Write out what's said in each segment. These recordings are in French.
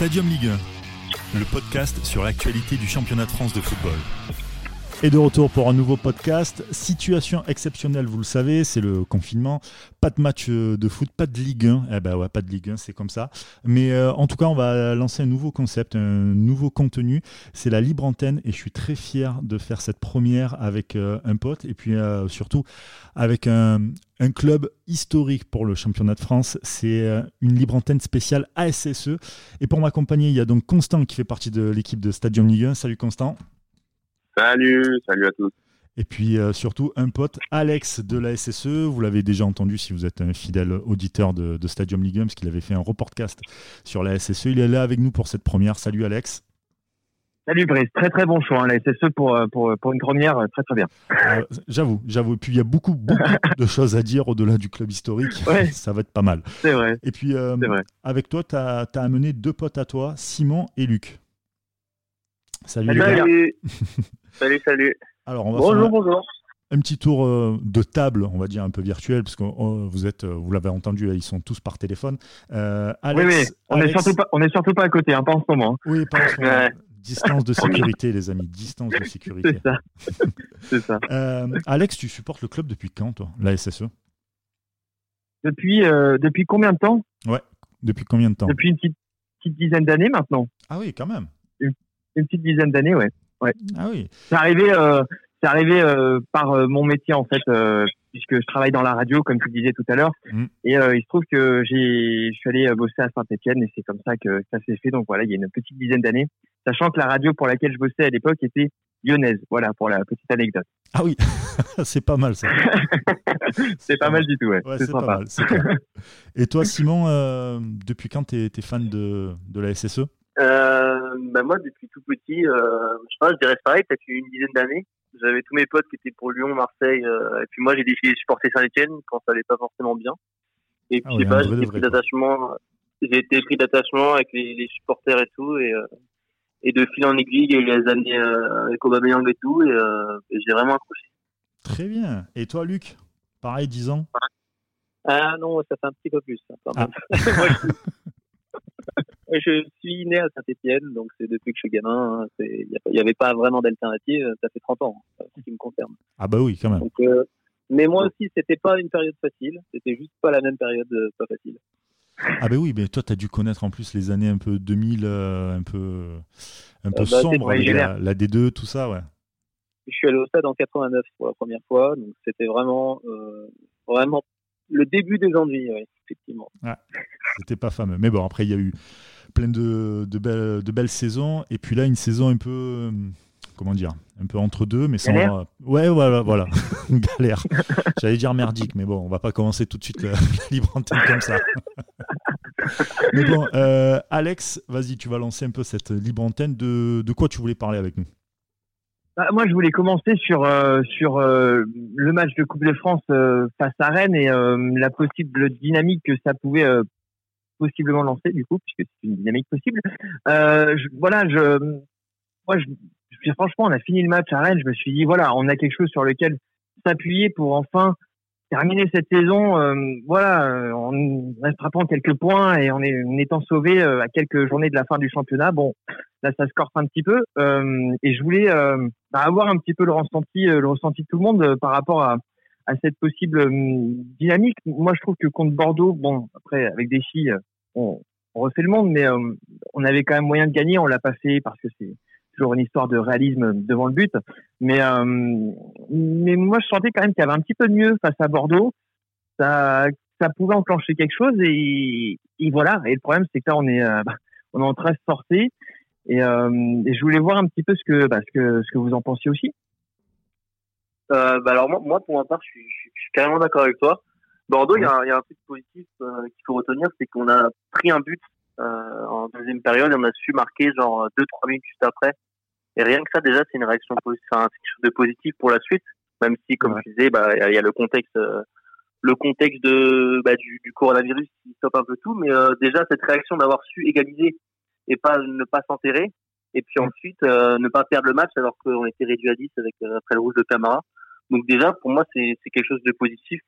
Stadium Ligue 1, le podcast sur l'actualité du championnat de France de football. Et de retour pour un nouveau podcast. Situation exceptionnelle, vous le savez, c'est le confinement. Pas de match euh, de foot, pas de Ligue 1. Eh ben ouais, pas de Ligue 1, c'est comme ça. Mais euh, en tout cas, on va lancer un nouveau concept, un nouveau contenu. C'est la libre antenne et je suis très fier de faire cette première avec euh, un pote et puis surtout avec un, un club historique pour le championnat de France. C'est une libre antenne spéciale ASSE. Et pour m'accompagner, il y a donc Constant qui fait partie de l'équipe de Stadium Ligue 1. Salut Constant. Salut, salut à tous. Et puis euh, surtout un pote, Alex de la SSE. Vous l'avez déjà entendu si vous êtes un fidèle auditeur de, Stadium League 1, parce qu'il avait fait un reportcast sur la SSE. Il est là avec nous pour cette première. Salut Alex. Salut Brice, très très bon choix, hein, la SSE pour, euh, pour, pour, une première, euh, très très bien. j'avoue, j'avoue. Et puis il y a beaucoup, beaucoup de choses à dire au-delà du club historique. Ça va être pas mal. C'est vrai. Et puis avec toi, tu as, as, amené deux potes à toi, Simon et Luc. Salut, salut. salut, salut. Alors, on va bonjour, un, bonjour. Un petit tour euh, de table, on va dire un peu virtuel, parce que euh, vous êtes, euh, vous l'avez entendu, ils sont tous par téléphone. Alex, oui, oui, on n'est surtout pas, on est surtout pas à côté, hein, pas en ce moment. Oui, pas en ce moment. Distance de sécurité, les amis, distance de sécurité. C'est ça. C'est ça. Alex, tu supportes le club depuis quand, toi, la SSE Depuis, depuis combien de temps? Ouais. Depuis combien de temps? Depuis une petite, petite dizaine d'années maintenant. Ah oui, quand même une petite dizaine d'années, ouais. Ouais. Ah oui. C'est arrivé, euh, c'est arrivé euh, par euh, mon métier en fait, puisque je travaille dans la radio, comme tu disais tout à l'heure. Mm. Et il se trouve que j'ai, je suis allé bosser à Saint-Etienne et c'est comme ça que ça s'est fait. Donc voilà, il y a une petite dizaine d'années, sachant que la radio pour laquelle je bossais à l'époque était lyonnaise. Voilà pour la petite anecdote. Ah oui, c'est pas mal ça. c'est pas mal du tout, ouais. ouais c'est pas mal. Et toi, Simon, depuis quand tu es, fan de, de la SSE euh, bah moi, depuis tout petit, euh, je sais pas, je dirais pareil, peut-être une dizaine d'années. J'avais tous mes potes qui étaient pour Lyon, Marseille, euh, et puis moi, j'ai décidé de supporter Saint-Etienne quand ça allait pas forcément bien. Et puis, ah je sais pas, j'ai été pris d'attachement, j'ai été pris d'attachement avec les, les, supporters et tout, et, et de fil en aiguille, il y a eu les années avec Aubameyang et tout, et, et j'ai vraiment accroché. Très bien. Et toi, Luc? Pareil, 10 ans? Ah non, ça fait un petit peu plus. Quand même. Ah. moi, je, je suis né à Saint-Etienne, donc c'est depuis que je suis gamin. Il hein, n'y avait pas vraiment d'alternative. Ça fait 30 ans, hein, ce qui me concerne. Ah bah oui, quand même. Euh, mais moi aussi, c'était pas une période facile. C'était juste pas la même période euh, pas facile. Ah bah oui, mais toi, tu as dû connaître en plus les années un peu 2000, euh, un peu, un peu bah, sombres, la, D2, tout ça, ouais. Je suis allé au stade en 89 pour la première fois, donc c'était vraiment, vraiment le début des ennuis, effectivement. Ah, c'était pas fameux. Mais bon, après, il y a eu plein de, de, belles, de belles saisons. Et puis là, une saison un peu. Euh, comment dire Un peu entre deux, mais sans. Galère ouais, voilà, voilà. galère. J'allais dire merdique, mais bon, on va pas commencer tout de suite la, libre antenne comme ça. mais bon, euh, Alex, vas-y, tu vas lancer un peu cette libre antenne. De, de quoi tu voulais parler avec nous? Bah, moi, je voulais commencer sur euh, sur le match de Coupe de France face à Rennes et la possible dynamique que ça pouvait possiblement lancer du coup, puisque c'est une dynamique possible. Euh, voilà, je, moi, je, franchement, on a fini le match à Rennes. Je me suis dit, voilà, on a quelque chose sur lequel s'appuyer pour enfin terminer cette saison. Euh, voilà, en attrapant quelques points et en, est, en étant sauvé euh, à quelques journées de la fin du championnat. Bon, là, ça se corse un petit peu. Euh, et je voulais euh, bah, avoir un petit peu le ressenti, le ressenti de tout le monde par rapport à à cette possible dynamique. Moi, je trouve que contre Bordeaux, bon, après, avec des filles, on, refait le monde, mais euh, on avait quand même moyen de gagner. On l'a pas fait parce que c'est toujours une histoire de réalisme devant le but. Mais, euh, mais moi, je sentais quand même qu'il y avait un petit peu de mieux face à Bordeaux. Ça, ça pouvait enclencher quelque chose et, voilà. Et le problème, c'est que là, on est, euh, on est en train de sortir. Et, je voulais voir un petit peu ce que, bah, ce que, ce que vous en pensiez aussi. bah alors moi, pour ma part, je suis carrément d'accord avec toi. Bordeaux, il y, a, y, a un truc positif euh, qu'il faut retenir, c'est qu'on a pris un but euh, en deuxième période et on a su marquer genre deux trois minutes juste après. Et rien que ça, déjà, c'est une réaction positive, c'est quelque chose de positif pour la suite. Même si, comme je disais, bah il y, a le contexte, euh, le contexte de bah, du, du, coronavirus qui stoppe un peu tout, mais déjà cette réaction d'avoir su égaliser et pas ne pas s'enterrer, et puis ensuite ne pas perdre le match alors qu'on était réduit à 10 avec après le rouge de Camara. Donc déjà, pour moi, c'est quelque chose de positif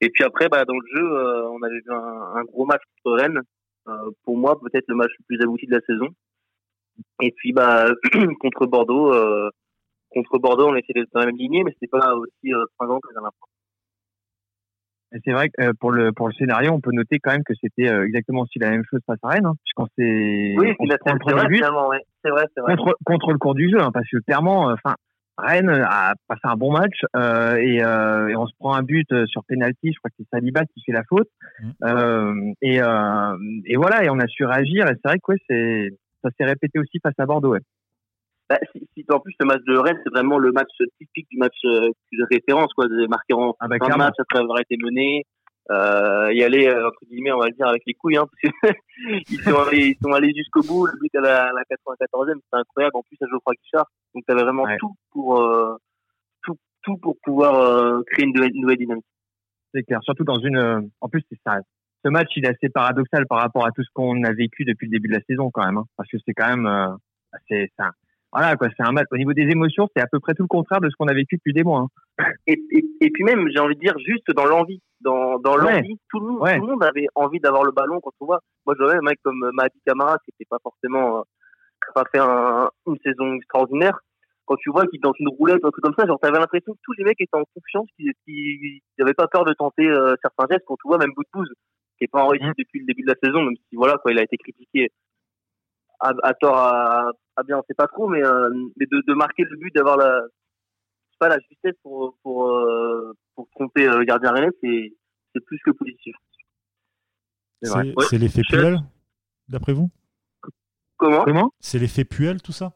et puis après, bah, dans le jeu, euh, on avait vu un, un, gros match contre Rennes. pour moi, peut-être le match le plus abouti de la saison. Et puis, bah, contre Bordeaux, contre Bordeaux, on était dans la même lignée, mais c'était pas aussi euh, que la dernière fois. C'est vrai que pour le pour le scénario, on peut noter quand même que c'était exactement aussi la même chose face à Rennes, hein, puisqu'on s'est oui, c'est vrai, c'est vrai, c'est vrai. Contre, contre le cours du jeu, hein, parce que clairement, enfin, Rennes a passé un bon match euh, et, euh, et, on se prend un but sur penalty. Je crois que c'est Saliba qui fait la faute. Mmh. Euh, et, et, voilà, et on a su réagir. Et c'est vrai que ouais, c'est ça s'est répété aussi face à Bordeaux. Ouais. Bah, si, si, en plus le match de Rennes, c'est vraiment le match typique du match de référence, quoi, de marquer en ah bah, un match après avoir été mené, euh, y aller euh, entre guillemets on va dire avec les couilles hein, parce ils sont allés ils sont allés jusqu'au bout le but à la, la 94e c'est incroyable en plus à Geoffroy Guichard donc tu avais vraiment tout pour euh, tout tout pour pouvoir euh, créer une nouvelle, dynamique c'est clair surtout dans une en plus c'est ça ce match il est assez paradoxal par rapport à tout ce qu'on a vécu depuis le début de la saison quand même hein, parce que c'est quand même c'est ça voilà quoi, c'est un match. Au niveau des émotions, c'est à peu près tout le contraire de ce qu'on a vécu depuis des mois. Hein. Et, et, et, puis même, j'ai envie de dire, juste dans l'envie, dans, dans l'envie, tout, le monde, tout le monde avait envie d'avoir le ballon quand on voit. Moi, je vois un mec comme Mahdi Camara qui n'était pas forcément, euh, pas fait un, une saison extraordinaire. Quand tu vois qu'il est dans une roulette ou un truc comme ça, genre t'avais l'impression que tous les mecs étaient en confiance, qu'ils n'avaient pas peur de tenter euh, certains gestes. Quand tu vois même Boutbouz, qui est pas en réussite mmh. depuis le début de la saison, même si voilà quoi, il a été critiqué à, à tort, à, à bien, on sait pas trop, mais, euh, mais de, de marquer le but, d'avoir la, pas la justesse pour pour euh, pour tromper le gardien René, c'est c'est plus que positif. C'est l'effet Puel, d'après vous? Comment? Comment? C'est l'effet Puel, tout ça?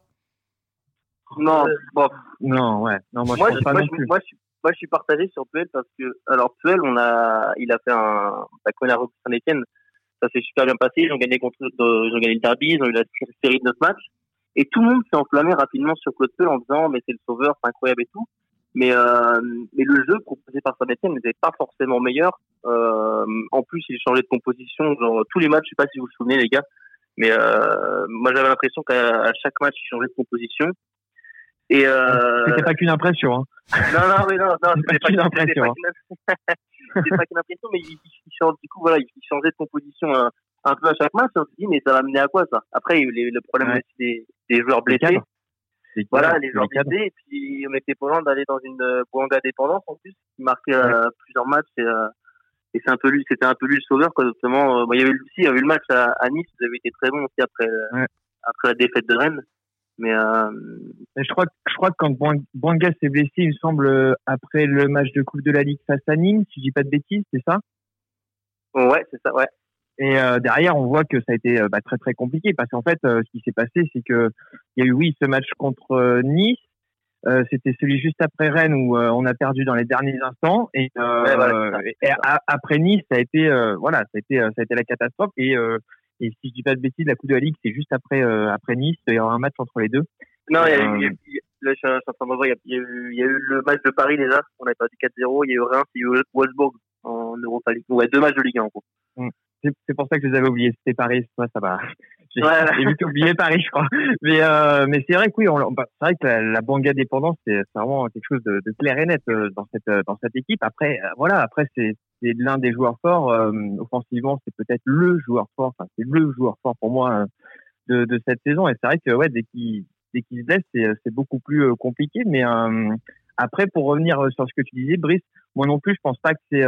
Non, bon. Non, ouais. Non, moi, moi, je, pas moi, non je, moi, je, moi, je suis partagé sur Puel parce que, alors Puel, on a, il a fait un, la connaît Saint-Etienne, ça s'est super bien passé, ils ont gagné contre, ils ont gagné le derby, ils ont eu la série de neuf matchs, et tout le monde s'est enflammé rapidement sur Claude Puel en disant, mais c'est le sauveur, c'est incroyable et tout. Mais, euh, mais le jeu proposé par Saint-Etienne n'était pas forcément meilleur. Euh, en plus, il changeait de composition. Genre, tous les matchs, je sais pas si vous vous souvenez, les gars, mais euh, moi j'avais l'impression qu'à chaque match, il changeait de composition. Et euh... c'était pas qu'une impression. Hein. Non, non, mais non, non, c'était pas qu'une impression. C'était pas qu'une impression, mais il, il, change, du coup, voilà, il changeait de composition un, un peu à chaque match. On se dit, mais ça va mener à quoi ça? Après, il y a eu le problème ouais. aussi des, des joueurs blessés. Voilà, les gens. Et puis, on était pas loin d'aller dans une euh, Bouanga dépendance en plus, qui marquait euh, plusieurs matchs. Et, euh, et c'est un peu lui, c'était un peu lui le sauveur, quoi. Notamment, euh, il y avait aussi, il y avait eu le match à, à Nice, vous avez été très bon aussi après, ouais. après la défaite de Rennes. Mais, euh... Mais je crois, je crois que quand Bouanga s'est blessé, il me semble, après le match de Coupe de la Ligue face à Nîmes, si je dis pas de bêtises, c'est ça? Ouais, c'est ça, ouais. Et euh, derrière, on voit que ça a été euh, bah, très très compliqué parce qu'en fait, euh, ce qui s'est passé, c'est que il y a eu oui ce match contre Nice. C'était celui juste après Rennes où on a perdu dans les derniers instants et, ouais, voilà, et a, après Nice, ça a été voilà, ça a été ça a été la catastrophe et et si je dis pas de bêtises, la Coupe de la Ligue, c'est juste après après Nice. Il y aura un match entre les deux. Non, il y a eu, là, je suis en train de voir, il y, a, eu, il y a eu le match de Paris déjà, on a perdu 4-0, il y a eu Reims, il y a eu Wolfsburg en Europa League. Ouais, deux matchs de Ligue 1 en gros. Mm c'est pour ça que je les avais oubliés. C'était Paris, ça, ça va. J'ai ouais. vite oublié Paris, je crois. Mais, euh, mais c'est vrai que oui, bah, c'est vrai que la, la Banga dépendance, c'est vraiment quelque chose de, de, clair et net euh, dans cette euh, dans cette équipe. Après, voilà, après c'est l'un des joueurs forts euh, offensivement, c'est peut-être le joueur fort. Enfin, c'est le joueur fort pour moi de, de cette saison. Et c'est vrai que ouais, dès qu'il dès qu'il se blesse, c'est c'est beaucoup plus compliqué. Mais après, pour revenir sur ce que tu disais, Brice, moi non plus, je pense pas que c'est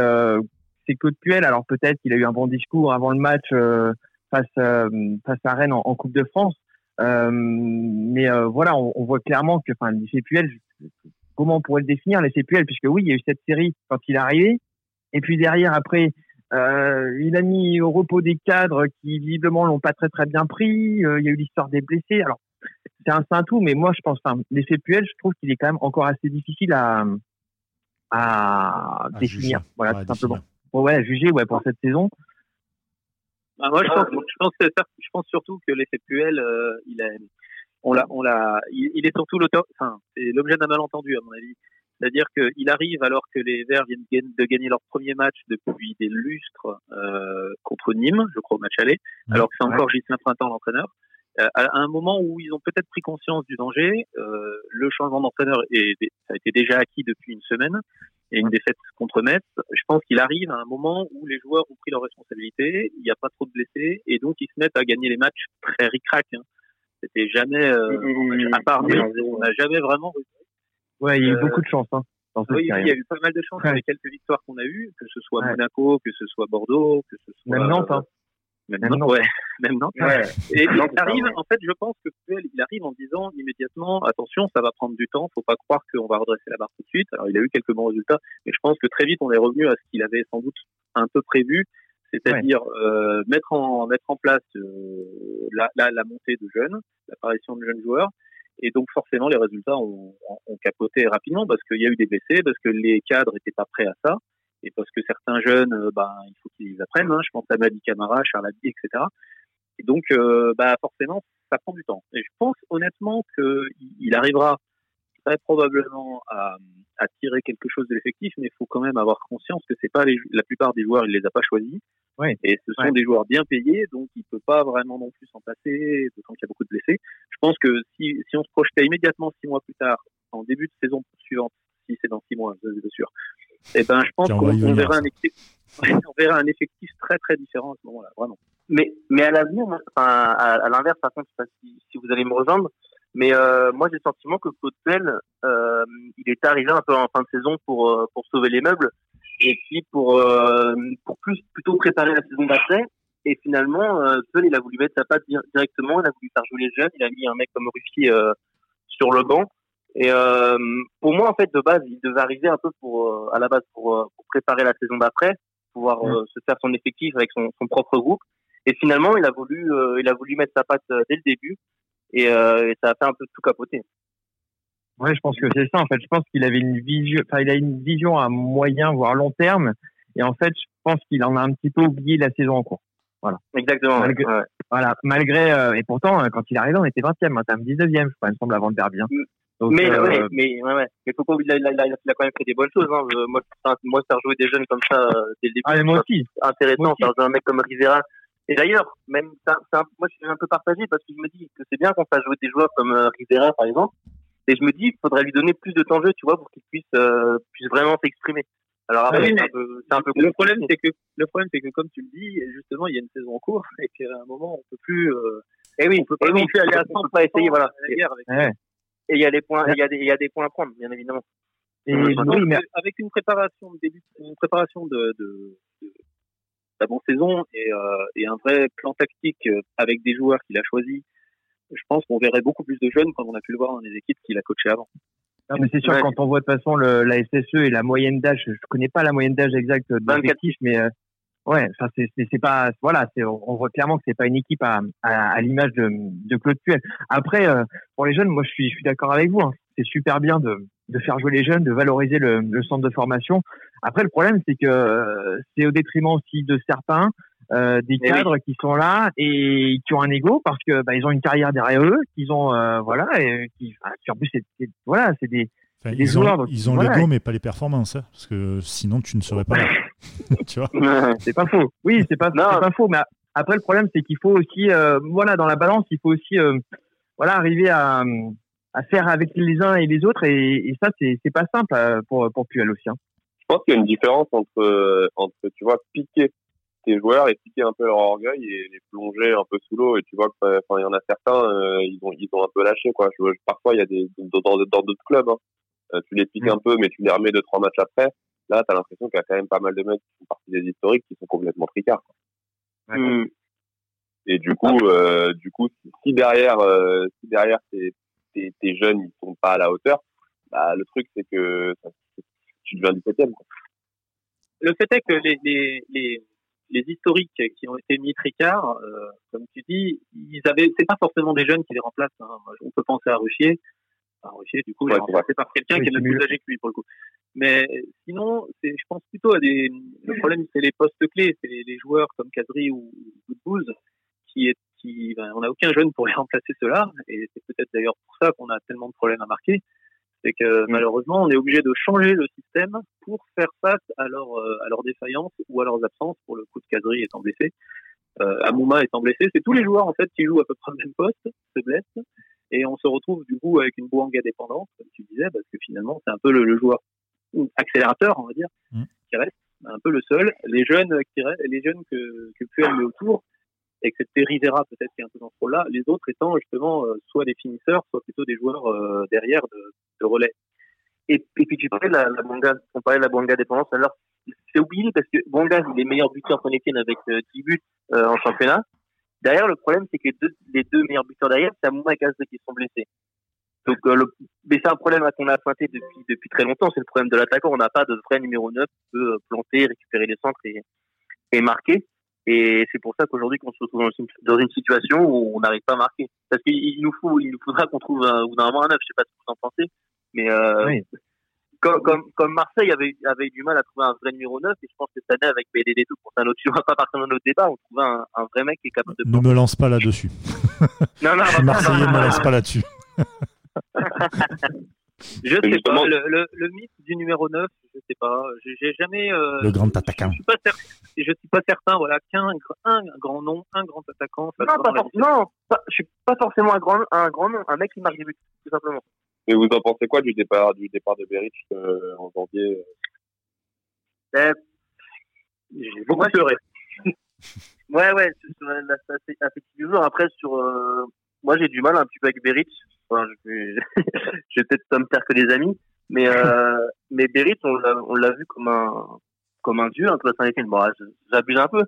c'est Claude Puel. Alors peut-être qu'il a eu un bon discours avant le match euh, face euh, face à Rennes en, en Coupe de France. Euh, mais voilà, on, on, voit clairement que, enfin, l'effet Puel, comment on pourrait le définir, l'effet Puel, puisque oui, il y a eu cette série quand il est arrivé, et puis derrière, après, euh, il a mis au repos des cadres qui visiblement l'ont pas très très bien pris. Euh, il y a eu l'histoire des blessés. Alors c'est un, un tout, mais moi je pense, enfin, l'effet Puel, je trouve qu'il est quand même encore assez difficile à à, à définir. Juger. Voilà, ouais, tout simplement pour ouais, juger ouais, pour cette saison bah, Moi, je pense, je pense, que, je pense surtout que l'effet Puel, euh, il a, on l'a, on l'a, il, il, est surtout l'auteur, enfin, c'est l'objet d'un malentendu à mon avis. C'est-à-dire qu'il arrive alors que les Verts viennent de gagner leur premier match depuis des lustres euh, contre Nîmes, je crois au match aller, alors que c'est encore Gislain Printemps l'entraîneur. À un moment où ils ont peut-être pris conscience du danger, euh, le changement d'entraîneur est, ça a été déjà acquis depuis une semaine et une défaite contre Metz. Je pense qu'il arrive à un moment où les joueurs ont pris leurs responsabilités, il n'y a pas trop de blessés et donc ils se mettent à gagner les matchs très ric-rac. Hein. C'était jamais, euh, à part on n'a jamais vraiment. Ouais, il y a eu beaucoup de chance. Hein, oui, il y a eu pas mal de chance dans les quelques victoires qu'on a eues, que ce soit Monaco, que ce soit Bordeaux, que ce soit. Même Nantes. Hein. Même, même Nantes, ouais. Même. Ouais. Et il arrive, en fait, je pense que il arrive en disant immédiatement, attention, ça va prendre du temps, faut pas croire qu'on va redresser la barre tout de suite. Alors, il a eu quelques bons résultats, mais je pense que très vite, on est revenu à ce qu'il avait sans doute un peu prévu, c'est-à-dire euh, mettre en mettre en place euh, la, la, la, montée de jeunes, l'apparition de jeunes joueurs, et donc forcément les résultats ont, ont capoté rapidement parce qu'il y a eu des blessés, parce que les cadres n'étaient pas prêts à ça et parce que certains jeunes, euh, ben, il faut qu'ils apprennent. Hein, je pense à Madi Camara, Charles etc. Et donc, euh, bah, forcément, ça prend du temps. Et je pense honnêtement qu'il arrivera très probablement à, à tirer quelque chose de l'effectif, mais il faut quand même avoir conscience que c'est pas les, la plupart des joueurs, il les a pas choisis. Ouais. Et ce sont des joueurs bien payés, donc il peut pas vraiment non plus s'en passer, d'autant qu'il y a beaucoup de blessés. Je pense que si, si on se projetait immédiatement six mois plus tard, en début de saison suivante, si c'est dans six mois, c'est sûr, eh ben, je pense qu'on verra un effectif, on verra un effectif très très différent à ce moment-là, vraiment. Mais, mais à l'avenir, enfin, à, à l'inverse, par contre, je sais pas si, si vous allez me rejoindre, mais euh, moi j'ai le sentiment que Claude euh, il est arrivé un peu en fin de saison pour euh, pour sauver les meubles et puis pour pour plus plutôt préparer la saison d'après. Et finalement, euh, il a voulu mettre sa patte directement, il a voulu faire jouer les jeunes, il a mis un mec comme Ruffier euh, sur le banc. Et euh, pour moi, en fait, de base, il devait arriver un peu pour, euh, à la base, pour, euh, pour préparer la saison d'après, pouvoir se faire son effectif avec son, son, propre groupe. Et finalement, il a voulu, il a voulu mettre sa patte dès le début, et, et, ça a fait un peu tout capoter. Ouais, je pense que c'est ça. En fait, je pense qu'il avait une vision, enfin, il a une vision à moyen voire long terme, et en fait, je pense qu'il en a un petit peu oublié la saison en cours. Voilà. Exactement. Malgré, ouais. Voilà. Malgré, et pourtant, quand il est arrivé, on était 20e, hein, 19e, je crois, il me semble, avant le derby. Hein. Donc, mais, euh... ouais, mais, ouais, ouais. Mais pas il a, il, a, il a quand même fait des bonnes choses. Hein. Moi, moi, faire jouer des jeunes comme ça euh, dès le début, ah, moi aussi. intéressant. Faire jouer un mec comme Rivera. Et d'ailleurs, même, ça, ça, moi, je suis un peu partagé parce que je me dis que c'est bien qu'on fasse jouer des joueurs comme euh, Rivera, par exemple. Et je me dis, il faudrait lui donner plus de temps de jeu, tu vois, pour qu'il puisse, euh, puisse vraiment s'exprimer. Alors après, oui, c'est un peu, un peu le problème, c'est que le problème, c'est que comme tu le dis, justement, il y a une saison en cours et qu'à un moment, on peut plus. Euh, et oui, on peut pas et oui, plus aller à 100 pas essayer, voilà. Avec ouais. Et il y a des points, il y a des, il y a des points à prendre, bien évidemment. Et oui, oui, mais... avec une préparation de début, une préparation de, de, de la bonne saison et, euh, et un vrai plan tactique avec des joueurs qu'il a choisis, je pense qu'on verrait beaucoup plus de jeunes comme on a pu le voir dans les équipes qu'il a coachées avant. Non, mais c'est sûr, ouais. quand on voit de toute façon le, la SSE et la moyenne d'âge, je connais pas la moyenne d'âge exacte de mais euh, ouais, ça c'est c'est pas voilà, c'est on voit clairement que c'est pas une équipe à, à, à l'image de, de Claude Puel. Après, euh, pour les jeunes, moi je suis je suis d'accord avec vous. Hein. C'est super bien de de faire jouer les jeunes, de valoriser le, le centre de formation. Après, le problème c'est que euh, c'est au détriment aussi de certains. Euh, des Eh cadres qui sont là et qui ont un ego parce que bah, ils ont une carrière derrière eux, qu'ils ont euh, voilà et qui, enfin, qui en plus c'est c'est- voilà c'est des Enfin, des ils joueurs, ont, donc, ils ont voilà. l'ego, mais pas les performances. hein, parce que sinon, tu ne serais pas là. tu vois c'est pas faux. Oui, c'est pas, pas faux. Mais après, le problème, c'est qu'il faut aussi, euh, voilà, dans la balance, il faut aussi, euh, voilà, arriver à, à faire avec les uns et les autres. Et, et ça, c'est, c'est pas simple euh, pour pour Puel aussi. Hein. je pense qu'il y a une différence entre, entre tu vois, piquer tes joueurs et piquer un peu leur orgueil et les plonger un peu sous l'eau. Et tu vois que, enfin, il y en a certains, euh, ils ont, ils ont un peu lâché, quoi. Je, je- parfois, il y a des, dans, d'autres clubs, hein. Euh, tu les piques Mm. un peu, mais tu les remets deux, trois matchs après. Là, t'as l'impression qu'il y a quand même pas mal de mecs qui font partie des historiques qui sont complètement tricards. quoi. Hmm. Et du coup, euh, du coup, si- derrière, euh, si derrière tes, tes, tes jeunes, ils sont pas à la hauteur, bah, le truc, c'est que ça- tu deviens du septième. Le fait est que les, les, les, les historiques qui ont été mis tricards, euh, comme tu dis, ils avaient, c'est pas forcément des jeunes qui les remplacent. Hein. On peut penser à Ruffier. Enfin, Ruffier, du coup, il Ouais, est c'est remplacé par quelqu'un Oui, qui est même plus âgé que lui, pour le coup. Mais sinon, c'est, je pense plutôt à des, le problème, c'est les postes clés, c'est les, les joueurs comme Kadri ou Goudbouz, qui est, qui, ben, on n'a aucun jeune pour les remplacer ceux-là, et c'est peut-être d'ailleurs pour ça qu'on a tellement de problèmes à marquer. C'est que malheureusement, on est obligé de changer le système pour faire face à, leur, euh, à leurs défaillances ou à leurs absences, pour le coup de Kadri étant blessé. euh, Amouma étant blessé. C'est tous les joueurs en fait qui jouent à peu près le même poste, se blessent, et on se retrouve du coup avec une Bouanga dépendante, comme tu disais, parce que finalement c'est un peu le, joueur accélérateur, on va dire, Mm. qui reste un peu le seul. Les jeunes qui restent, les jeunes que que Puel met autour, et que c'est Rivera peut-être qui est un peu dans ce rôle-là, les autres étant justement euh, soit des finisseurs, soit plutôt des joueurs euh, derrière de, de relais. Et, et puis tu parlais de la, la Bonga, on parlait de la Bonga dépendance. Alors, c'est oublié parce que Bonga, il est meilleur buteur Etienne avec euh, 10 buts euh, en championnat. Derrière, le problème, c'est que deux, les deux meilleurs buteurs derrière, c'est Amouma et Gazze qui sont blessés. Donc, euh, le, mais c'est un problème qu'on a pointé depuis, depuis très longtemps. C'est le problème de l'attaquant. On n'a pas de vrai numéro 9 qui peut euh, planter, récupérer les centres et, et marquer. Et c'est pour ça qu'aujourd'hui, qu'on se retrouve dans une, dans une situation où on n'arrive pas à marquer. Parce qu'il il nous faut, il nous faudra qu'on trouve un, ou d'un un neuf. Je sais pas ce que vous en pensez. Mais, euh, Oui. Comme, comme, comme Marseille avait, avait eu du mal à trouver un vrai numéro 9, et je pense que cette année, avec BDD tout, pour un autre, tu vas pas partir dans notre débat, on trouvait un, un vrai mec qui est capable de Ne me lance pas là-dessus. Non, non, Je suis Marseillais, ne me lance pas là-dessus. Je sais Justement- pas, le, le, le mythe du numéro 9, je sais pas, j'ai jamais... euh, Le grand attaquant. Je suis pas certain, je suis pas certain voilà, qu'un gr- un grand nom, un grand attaquant... Non, pas non pas, je suis pas forcément un grand, un grand nom, un mec qui marque des buts, tout simplement. Mais vous en pensez quoi du départ du départ de Beric euh, en janvier J'ai beaucoup Ouais, pleuré. Ouais, ouais, sur la du joueur. Après, sur, euh, moi, j'ai du mal un petit peu avec Beric. Enfin, je vais, je vais peut-être pas me faire que des amis, mais, euh, mais Beric, on l'a, on l'a vu comme un, comme un dieu, un peu Saint-Etienne. Bon, là, j'abuse un peu.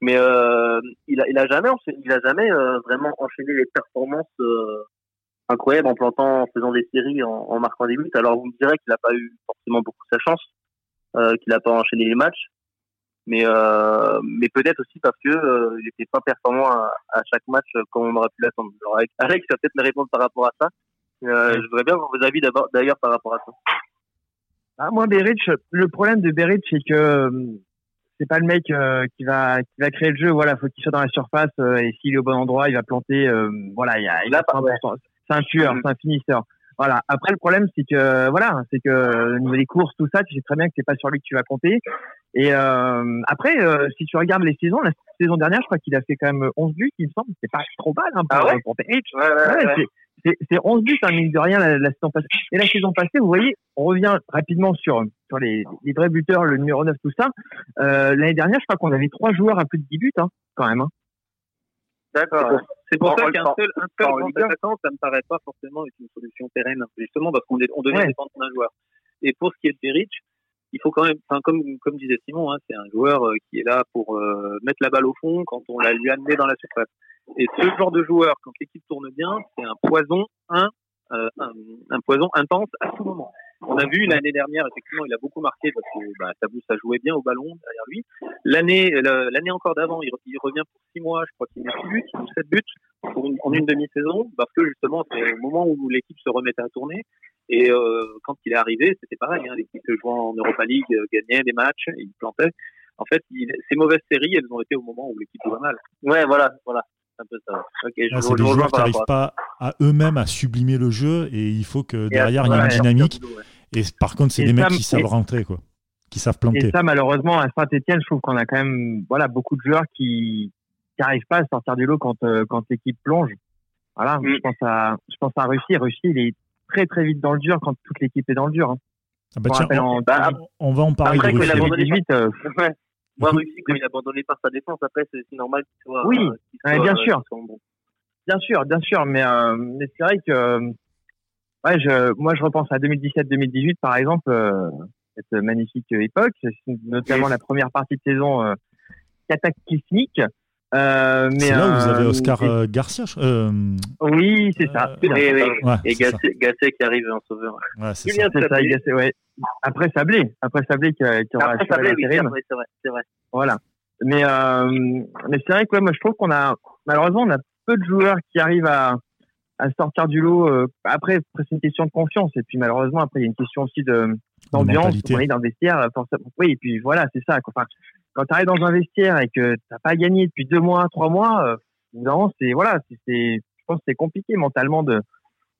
Mais, euh, il a, il a jamais, il a jamais, euh, vraiment enchaîné les performances, incroyables en plantant, en faisant des séries, en, en marquant des buts. Alors, vous me direz qu'il a pas eu forcément beaucoup sa chance, euh, qu'il a pas enchaîné les matchs mais euh, mais peut-être aussi parce que euh, il était pas performant à, à chaque match euh, comme on aurait pu l'attendre. Alors Alex, Alex va peut-être me répondre par rapport à ça. Euh, je voudrais bien avoir vos avis d'abord d'ailleurs par rapport à ça. Ah, moi, Beric, le problème de Beric, c'est que euh, c'est pas le mec euh, qui va qui va créer le jeu. Voilà, faut qu'il soit dans la surface euh, et s'il est au bon endroit, il va planter. euh, voilà, il y a, il Là, a par- 100%. C'est un tueur, Mhm. c'est un finisseur. Voilà. Après, le problème, c'est que voilà, c'est que au niveau des courses, tout ça, tu sais très bien que c'est pas sur lui que tu vas compter. Et euh, après, euh, si tu regardes les saisons, la saison dernière, je crois qu'il a fait quand même 11 buts, il me semble. C'est pas trop mal hein, pour, Ah ouais? pour Beric. Ouais, ouais, c'est c'est 11 buts, hein, mine de rien, la, la saison passée. Et la saison passée, vous voyez, on revient rapidement sur, sur les, les vrais buteurs, le numéro 9, tout ça. Euh, L'année dernière, je crois qu'on avait trois joueurs à plus de 10 buts, hein, quand même. Hein. D'accord. C'est pour ça qu'un seul, un seul grand attaquant, ça me paraît pas forcément être une solution pérenne, justement parce qu'on on devient Ouais. dépendant d'un joueur. Et pour ce qui est de Beric, il faut quand même, enfin comme comme disait Simon, hein, c'est un joueur euh, qui est là pour euh, mettre la balle au fond quand on l'a lui amené dans la surface. Et ce genre de joueur, quand l'équipe tourne bien, c'est un poison, un, euh, un, un poison intense à tout moment. On a vu l'année dernière, effectivement, il a beaucoup marqué parce que bah, ça, jouait bien au ballon derrière lui. L'année l'année encore d'avant, il, revient pour six mois, je crois qu'il met six buts, sept buts en une demi-saison, parce que justement, c'est au moment où l'équipe se remettait à tourner. Et euh, quand il est arrivé, c'était pareil. Hein, l'équipe jouait en Europa League, euh, gagnait des matchs, il plantait. En fait, ces mauvaises séries, elles ont été au moment où l'équipe jouait mal. Ouais, voilà, voilà. Un peu ça. Je c'est des joueurs qui n'arrivent pas à eux-mêmes à sublimer le jeu et il faut que derrière il y ait une dynamique. ouais. Et par contre, c'est Et des mecs qui savent et- rentrer, quoi, qui savent Et planter. ça, malheureusement, à Saint-Etienne, je trouve qu'on a quand même voilà, beaucoup de joueurs qui n'arrivent pas à sortir du lot quand, euh, quand l'équipe plonge. Voilà, Mm. je pense à je pense à Russie. Russie, il est très très vite dans le dur quand toute l'équipe est dans le dur. Hein. Ah bah tiens, on, en Bah, on va en parler après, de quand il a Russie. abandonné- 2018, euh, Ouais. Moi, Écoute- Russie, quand il est abandonné par sa défense, après, c'est normal qu'il soit. Oui, euh, ouais, soit, bien euh, sûr. bon. Bien sûr, bien sûr, mais, euh, mais c'est vrai que ouais, je, moi je repense à 2017-2018 par exemple, euh, cette magnifique époque, notamment la première partie de saison euh, cataclysmique. Euh, mais C'est là où vous avez euh, Oscar et- euh, Garcia. euh, oui, c'est ça. euh. Et, ouais. Gasset, Gasset qui arrive en sauveur. Ouais, c'est Julien ça. C'est ça, Sablé. Gasset, ouais. Après Sablé, après Sablé qui, a- qui aura Après, plaît, oui, après, c'est vrai, c'est vrai. Voilà. Mais euh, mais c'est vrai que ouais, moi je trouve qu'on a malheureusement on a peu de joueurs qui arrivent à à sortir du lot. euh, après, après, c'est une question de confiance et puis malheureusement après il y a une question aussi de d'ambiance. On est dans le vestiaire, forcément. Oui, et puis voilà, c'est ça. Enfin, quand tu arrives dans un vestiaire et que t'as pas gagné depuis deux mois, trois mois, euh, évidemment, c'est voilà, c'est c'est- je pense que c'est compliqué mentalement de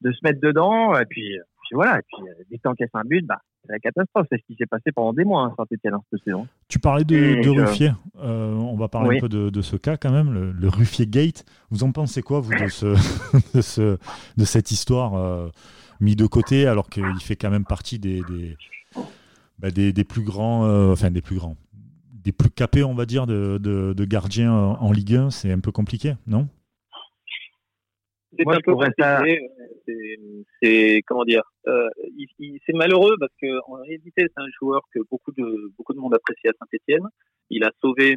de se mettre dedans et puis puis voilà, et puis euh, dès que t'encaisses un but, bah, c'est la catastrophe. C'est ce qui s'est passé pendant des mois, hein, Saint-Etienne, hein, cette saison. Tu parlais de, Et de je- Ruffier. Euh, on va parler Oui. un peu de, de ce cas quand même, le, le Ruffier Gate. Vous en pensez quoi, vous, de, ce, de, ce, de cette histoire euh, mis de côté, alors qu'il fait quand même partie des, des, bah, des, des plus grands, euh, enfin des plus grands, des plus capés, on va dire, de, de, de gardiens en Ligue 1 C'est un peu compliqué, non? C'est un peu compliqué. C'est, comment dire euh, C'est malheureux parce que en réalité, c'est un joueur que beaucoup de beaucoup de monde apprécie à Saint-Etienne. Il a sauvé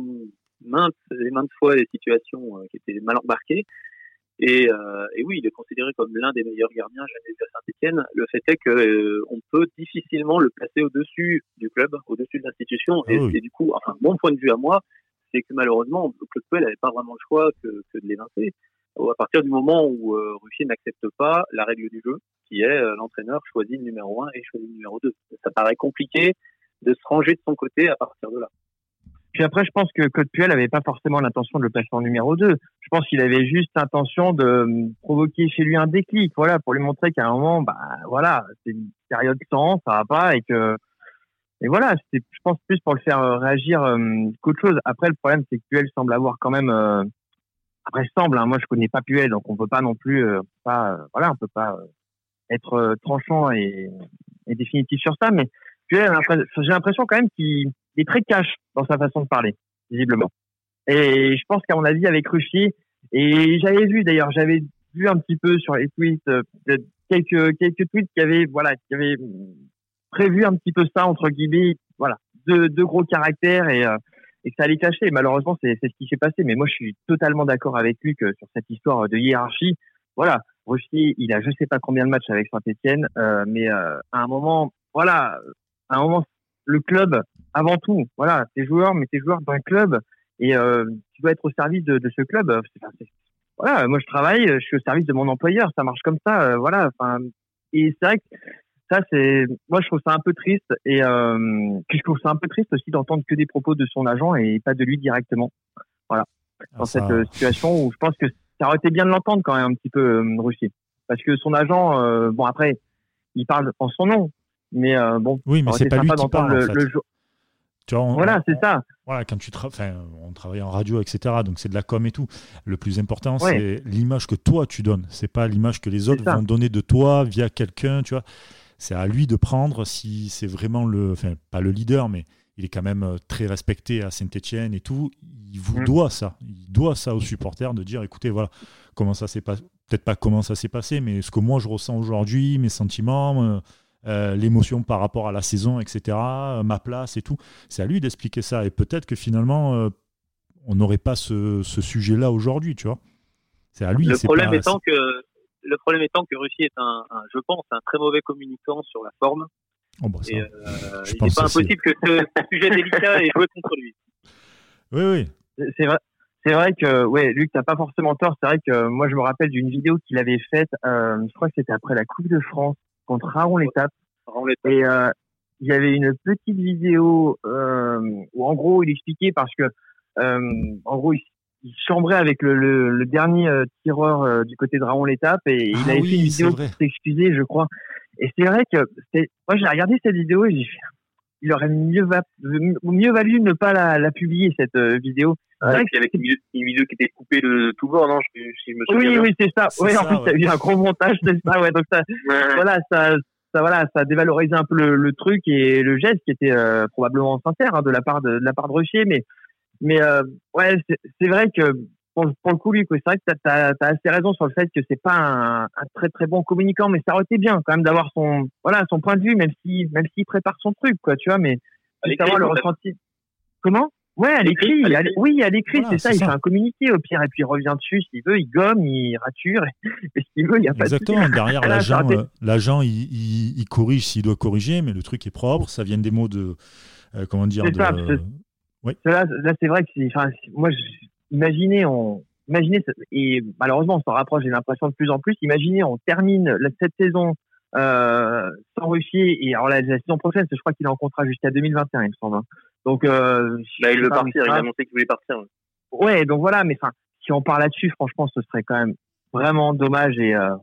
maintes et maintes fois des situations euh, qui étaient mal embarquées. Et, euh, et oui, il est considéré comme l'un des meilleurs gardiens jamais vus à Saint-Etienne. Le fait est que euh, on peut difficilement le placer au-dessus du club, au-dessus de l'institution. Ah et, oui. et du coup, enfin, mon point de vue à moi, c'est que malheureusement, le club Puel n'avait pas vraiment le choix que, que de l'évincer. À partir du moment où euh, Ruffier n'accepte pas la règle du jeu, qui est euh, l'entraîneur choisit le numéro 1 et choisit le numéro 2. Ça paraît compliqué de se ranger de son côté à partir de là. Puis après, je pense que Claude Puel avait pas forcément l'intention de le placer en numéro 2. Je pense qu'il avait juste l'intention de euh, provoquer chez lui un déclic, voilà, pour lui montrer qu'à un moment, bah voilà, c'est une période sans, ça va pas, et que et voilà, c'était, je pense plus pour le faire euh, réagir euh, qu'autre chose. Après, le problème, c'est que Puel semble avoir quand même, après semble, hein, moi je connais pas Puel, donc on peut pas non plus, euh, pas, voilà, on peut pas être tranchant et, et définitif sur ça, mais Puel, j'ai l'impression quand même qu'il est très cash dans sa façon de parler, visiblement. Et je pense qu'à mon avis, avec Ruffier, et j'avais vu d'ailleurs, j'avais vu un petit peu sur les tweets, euh, quelques, quelques tweets qui avaient, voilà, qui avaient prévu un petit peu ça, entre guillemets, voilà, deux, deux gros caractères et, euh, et que ça allait clasher. Malheureusement, c'est c'est ce qui s'est passé. Mais moi, je suis totalement d'accord avec lui que sur cette histoire de hiérarchie, voilà, Ruffier, il a je sais pas combien de matchs avec Saint-Etienne, euh, mais euh, à un moment, voilà, à un moment, le club, avant tout, voilà, tes joueurs, mais tes joueurs d'un club, et euh, tu dois être au service de, de ce club. Enfin, voilà, moi je travaille, je suis au service de mon employeur, ça marche comme ça, euh, voilà. Enfin, et c'est vrai que ça, c'est, moi je trouve ça un peu triste, et euh, puis je trouve ça un peu triste aussi d'entendre que des propos de son agent et pas de lui directement. Voilà, dans Ah, ça- cette situation où je pense que ça aurait été bien de l'entendre quand même un petit peu Ruffier, parce que son agent, bon après, il parle en son nom, mais euh, bon, Oui, mais c'est pas lui qui d'entendre parle. le, en fait. le jou- Tu vois, on- Voilà, c'est ça. Voilà, quand tu tra- on travaille en radio, etc. Donc c'est de la com et tout. Le plus important, Ouais. c'est l'image que toi tu donnes. C'est pas l'image que les autres vont donner de toi via quelqu'un. Tu vois, c'est à lui de prendre si c'est vraiment le, enfin pas le leader, mais il est quand même euh, très respecté à Saint-Etienne et tout. Il vous Mm. doit ça. Il doit ça aux supporters de dire, écoutez, voilà comment ça s'est passé. Peut-être pas comment ça s'est passé, mais ce que moi je ressens aujourd'hui, mes sentiments. euh, euh, l'émotion par rapport à la saison, etc., euh, ma place et tout. C'est à lui d'expliquer ça. Et peut-être que finalement, euh, on n'aurait pas ce, ce sujet-là aujourd'hui, tu vois. C'est à lui. Le problème pas- étant que le problème étant que Russie est un, un- je pense, un très mauvais communicant sur la forme. Oh, bah, ça. Et euh, Je il n'est pas impossible que ce, ce sujet délicat ait joué contre lui. Oui, oui. C'est vrai. C'est vrai que, ouais, Luc, t'as pas forcément tort. C'est vrai que euh, moi, je me rappelle d'une vidéo qu'il avait faite. euh, je crois que c'était après la Coupe de France contre Aaron Létape. Et euh, il y avait une petite vidéo euh, où, en gros, il expliquait parce que, euh, en gros, il, il chambrait avec le, le, le dernier euh, tireur euh, du côté de Raon Létape et il Ah avait oui, fait une vidéo pour s'excuser, je crois. Et c'est vrai que, moi, j'ai regardé cette vidéo et j'ai fait, il aurait mieux, va, mieux valu ne pas la, la publier cette euh, vidéo. C'est vrai que avec une vidéo, une vidéo qui était coupée de tout bord, non? Je, Si je me souviens oui, bien. oui, c'est ça. Oui, en plus, il y a ouais. eu un gros montage, c'est ça. Ouais, donc ça, Ouais. voilà, ça, ça, voilà, ça a dévalorisé un peu le, le truc et le geste qui était euh, probablement sincère hein, de la part de, de la part de Rushier, mais, mais euh, ouais, c'est c'est vrai que pour, le- pour le coup, lui, quoi, c'est vrai que t'as as, assez raison sur le fait que c'est pas un, un très très bon communicant, mais ça aurait été bien quand même d'avoir son, voilà, son point de vue, même si, même s'il prépare son truc, quoi, tu vois, mais savoir le ressenti. Comment? Ouais, à L'écrit, Oui, à l'écrit, Voilà, c'est ça. Il fait un communiqué au pire et puis il revient dessus s'il veut. Il gomme, il rature, et s'il veut, il y a pas de souci. Exactement. Derrière, l'agent, euh, l'agent, il, il- il corrige s'il doit corriger, mais le truc est propre. Ça vient des mots de. euh, comment dire C'est de- ça, c'est- Là, là c'est vrai que c'est, enfin, moi, imaginez, on, imaginez, et malheureusement, on s'en rapproche, j'ai l'impression de plus en plus. Imaginez, on termine cette saison euh, sans Ruffier, et alors la, la saison prochaine, je crois qu'il est en contrat jusqu'à 2021, il me semble. hein. Donc, euh, Bah, il veut partir, il a annoncé qu'il voulait partir. ouais. Ouais, donc voilà, mais enfin, si on parle là-dessus, franchement, ce serait quand même vraiment dommage et euh,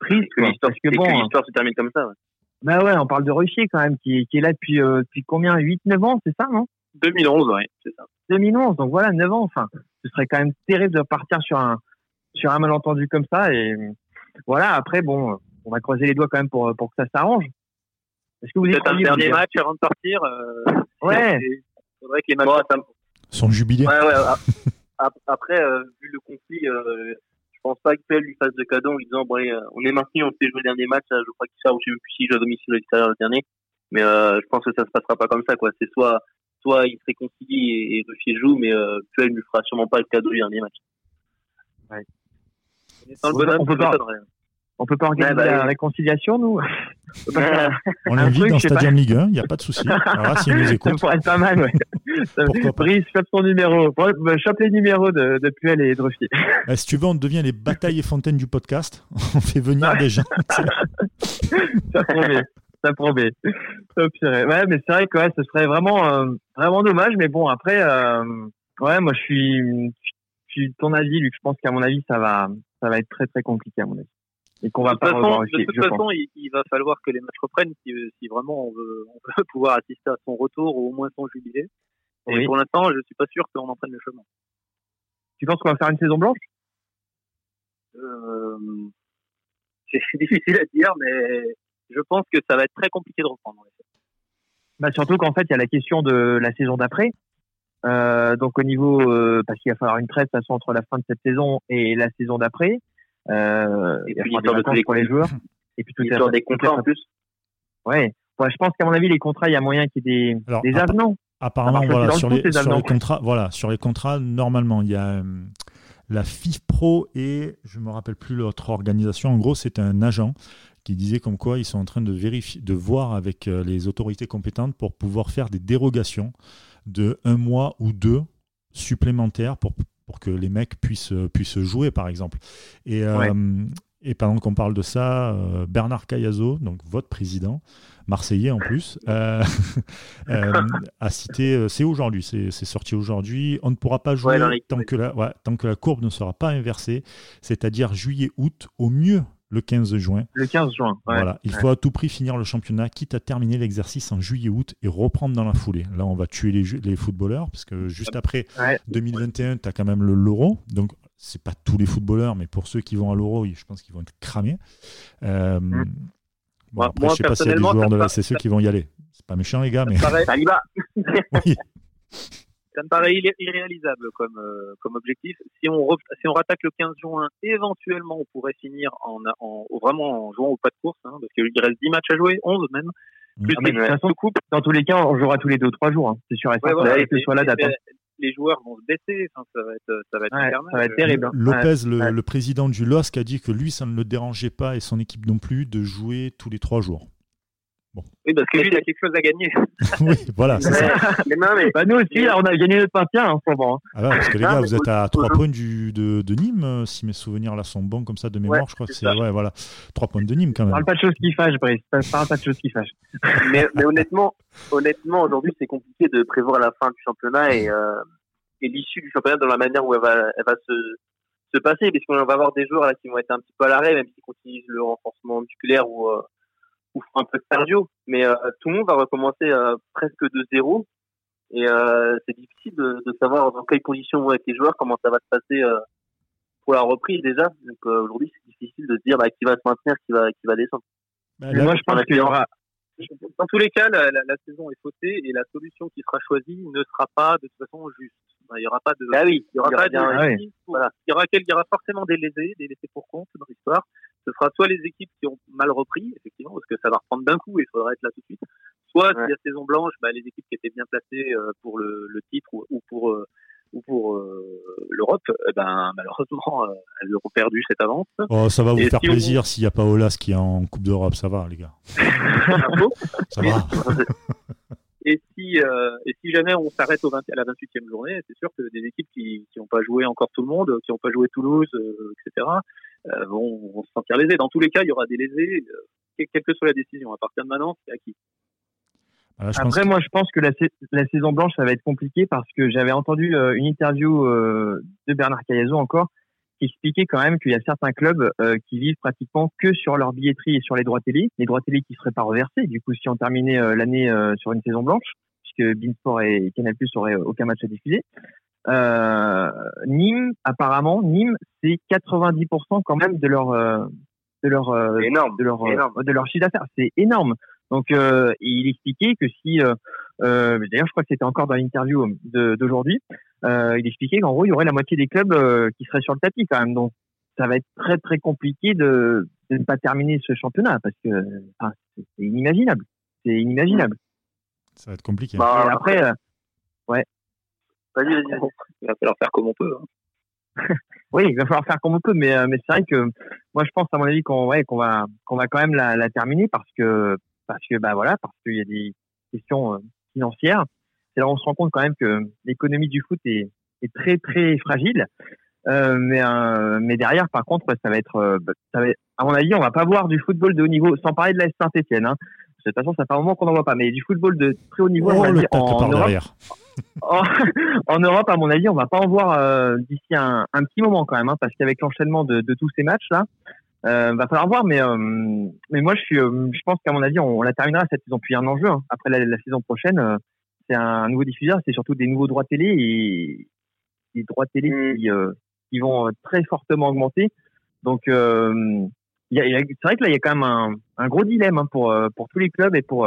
triste. Que l'histoire parce que bon, hein. l'histoire se termine comme ça. ouais. bah ouais, on parle de Russie quand même, qui, qui est là depuis, euh, depuis combien? 8-9 ans, c'est ça, non? 2011, ouais, c'est ça. 2011, donc voilà, 9 ans. Enfin, ce serait quand même terrible de partir sur un, sur un malentendu comme ça. Et voilà, après, bon, on va croiser les doigts quand même pour, pour que ça s'arrange. Est-ce que vous Peut-être un dernier match avant de partir. euh, Ouais. Il faudrait que les matchs. Bon, ça me- Son jubilé. Ouais, ouais. ap- Après, euh, vu le conflit, euh, je pense pas que Pell lui fasse de cadeau en lui disant bon, allez, euh, on est maintenu, on fait jouer le dernier match. là, Je crois qu'il sera, ou je sais plus si je joue à domicile ou à l'extérieur le dernier. Mais euh, je pense que ça se passera pas comme ça, quoi. C'est soit, soit il se réconcilie et, et Ruffier joue, mais euh, Puel lui fera sûrement pas le cadeau du dernier match. Le On peut- bonhomme, on peut ça pas-. On peut pas organiser Ouais, bah, la réconciliation, nous On l'invite dans. Stadium Ligue 1, il n'y a pas de souci. Alors nous Ça pourrait être pas mal, ouais. Ça- Pourquoi. Brice, chope son numéro. Ouais, bah, chope les numéros de, de Puel et de Ruffier. bah, si tu veux, on devient les batailles et fontaines du podcast. On fait venir des gens. ça promet. Ça promet. Oh, purée. Ouais, mais c'est vrai que ouais, ce serait vraiment, euh, vraiment dommage. Mais bon, après, euh, ouais, moi, je suis, je suis ton avis, Luc. Je pense qu'à mon avis, ça va, ça va être très, très compliqué, à mon avis. Et qu'on De va toute pas façon, revoir de Ruffier, toute je pense. façon il, il va falloir que les matchs reprennent si, si vraiment on veut, on veut pouvoir assister à son retour ou au moins son jubilé. Et Oui. pour l'instant, je suis pas sûr qu'on en prenne le chemin. Tu penses qu'on va faire une saison blanche? Euh, c'est difficile à dire, mais je pense que ça va être très compliqué de reprendre. en. Bah, surtout qu'en fait, il y a la question de la saison d'après. Euh, donc au niveau, euh, parce qu'il va falloir une trêve de toute façon entre la fin de cette saison et la saison d'après. Euh, Et puis de tous les pour les joueurs. Et puis tout des contrats en plus. Ouais. Ouais, je pense qu'à mon avis, les contrats, il y a moyen qu'il y ait des, Alors, des avenants. Apparemment, voilà, sur les contrats, voilà, sur les contrats, normalement, il y a euh, la FIFPro et je me rappelle plus l'autre organisation. En gros, c'est un agent qui disait comme quoi ils sont en train de vérifier, de voir avec euh, les autorités compétentes pour pouvoir faire des dérogations de un mois ou deux supplémentaires pour, pour que les mecs puissent, euh, puissent jouer, par exemple. Et, euh, Ouais. et pendant qu'on parle de ça, euh, Bernard Cayazo, donc votre président, marseillais en plus, euh, euh, a cité, c'est aujourd'hui, c'est sorti aujourd'hui, on ne pourra pas jouer Ouais, tant, que la, ouais, tant que la courbe ne sera pas inversée, c'est-à-dire juillet-août, au mieux le 15 juin. Le 15 juin. Ouais. Voilà, il ouais. faut à tout prix finir le championnat, quitte à terminer l'exercice en juillet-août et reprendre dans la foulée. Là, on va tuer les, footballeurs, parce que juste après Ouais. 2021, tu as quand même le- l'euro. Donc, c'est pas tous les footballeurs, mais pour ceux qui vont à l'euro, je pense qu'ils vont être cramés. Euh, Mm. bon, après, moi, je sais pas s'il y a des joueurs de la SSE qui vont y aller. C'est pas méchant, les gars, mais oui. Ça me paraît irré- irréalisable comme, euh, comme objectif. Si on, re- si on rattaque le 15 juin, éventuellement, on pourrait finir en, en, vraiment en jouant au pas de course, hein, parce qu'il reste 10 matchs à jouer, 11 même. Plus Ah, mais de toute façon, dans tous les cas, on jouera tous les deux ou trois jours. hein. C'est sûr et Ouais, certain. que et- soit la date. hein. Les joueurs vont se baisser, enfin, ça va être, ça va être Ouais, infernal. ça va être terrible. hein. Lopez, le, ouais. le président du LOSC, a dit que lui, ça ne le dérangeait pas et son équipe non plus de jouer tous les trois jours. Oui, parce que lui, il a quelque chose à gagner. oui, voilà, c'est ça. Mais non, mais Bah, nous aussi, là, on a gagné notre maintien en ce moment. hein. Ah ouais, parce que les gars, vous êtes à 3 aujourd'hui- points du, de, de Nîmes, euh, si mes souvenirs là sont bons comme ça de mémoire, Ouais, je crois que c'est ouais, voilà, 3 points de Nîmes quand même. Parle pas de choses qui fâchent, Brice. Parle pas de choses qui fâchent. mais, mais honnêtement, honnêtement, aujourd'hui, c'est compliqué de prévoir la fin du championnat et, euh, et l'issue du championnat dans la manière où elle va, elle va se, se passer, parce qu'on va avoir des joueurs là qui vont être un petit peu à l'arrêt, même s'ils continuent le renforcement musculaire ou, euh, ou un peu de cardio. Mais euh, tout le monde va recommencer euh, presque de zéro. Et euh, c'est difficile de, de savoir dans quelle position vont être les joueurs, comment ça va se passer euh, pour la reprise déjà. Donc euh, aujourd'hui, c'est difficile de se dire bah, qui va se maintenir, qui va, qui va descendre. Bah, là, moi, je pense qu'il y aura. Dans tous les cas, la, la, la saison est faussée et la solution qui sera choisie ne sera pas de toute façon juste. Il n'y aura pas de, Ah oui, il y aura pas de, bien- Ah voilà. il y aura quel- il y aura forcément des lésés, des laissés pour compte dans l'histoire. Ce sera soit les équipes qui ont mal repris, effectivement, parce que ça va reprendre d'un coup et il faudra être là tout de suite. Soit Ouais. s'il y a saison blanche, bah, les équipes qui étaient bien placées euh, pour le, le titre ou, ou pour euh, ou pour euh, l'Europe, eh ben malheureusement, euh, elles auront perdu cette avance. oh, ça va vous Et faire si on- plaisir s'il n'y a pas Olas qui est en Coupe d'Europe, ça va les gars. Ça va. Et si, euh, et si jamais on s'arrête au 20 à la 28e journée, c'est sûr que des équipes qui n'ont pas joué encore tout le monde, qui n'ont pas joué Toulouse, euh, etc., euh, vont, vont se sentir lésés. Dans tous les cas, il y aura des lésés, euh, quelle quelle que soit la décision. À partir de maintenant, c'est acquis. Voilà, je pense Après, moi, je pense que la, sa- la saison blanche, ça va être compliqué parce que j'avais entendu euh, une interview euh, de Bernard Cayazo encore, qui qui expliquait quand même qu'il y a certains clubs qui vivent pratiquement que sur leur billetterie et sur les droits télé, les droits télé qui seraient pas reversés. Du coup, si on terminait l'année sur une saison blanche, puisque Beansport et Canal+ auraient aucun match à diffuser. Nîmes, apparemment, Nîmes, c'est 90% quand même de leur de leur énorme. de leur de leur chiffre d'affaires. C'est énorme. Donc, il expliquait que si euh, D'ailleurs, je crois que c'était encore dans l'interview d'aujourd'hui. Euh, il expliquait qu'en gros, il y aurait la moitié des clubs euh, qui seraient sur le tapis quand même. Donc, ça va être très très compliqué de, de ne pas terminer ce championnat parce que enfin, c'est inimaginable. C'est inimaginable. Ça va être compliqué. Bah, après, euh, ouais. Vas-y, vas-y. Il va falloir faire comme on peut. Hein. oui, il va falloir faire comme on peut, mais, euh, mais c'est vrai que moi, je pense à mon avis qu'on ouais, qu'on va qu'on va quand même la, la terminer parce que parce que bah voilà, parce qu'il y a des questions financière. C'est là où on se rend compte quand même que l'économie du foot est, est très très fragile. Euh, mais euh, mais derrière, par contre, ça va être, euh, ça va à mon avis, on va pas voir du football de haut niveau, sans parler de la Saint-Etienne. Hein. De toute façon, ça fait un moment qu'on n'en voit pas, mais du football de très haut niveau, oh, en, Europe, en, Europe, à mon avis, on va pas en voir euh, d'ici un, un, petit moment quand même, hein, parce qu'avec l'enchaînement de, de, tous ces matchs là, euh, va falloir voir, mais euh, mais moi je suis, euh, je pense qu'à mon avis on, la terminera cette saison. Puis un enjeu hein. après la, la, saison prochaine, euh, c'est un nouveau diffuseur, c'est surtout des nouveaux droits télé et des droits télé mm. qui, qui vont très fortement augmenter. Donc c'est vrai que là il y a quand même un, un gros dilemme hein, pour pour tous les clubs et pour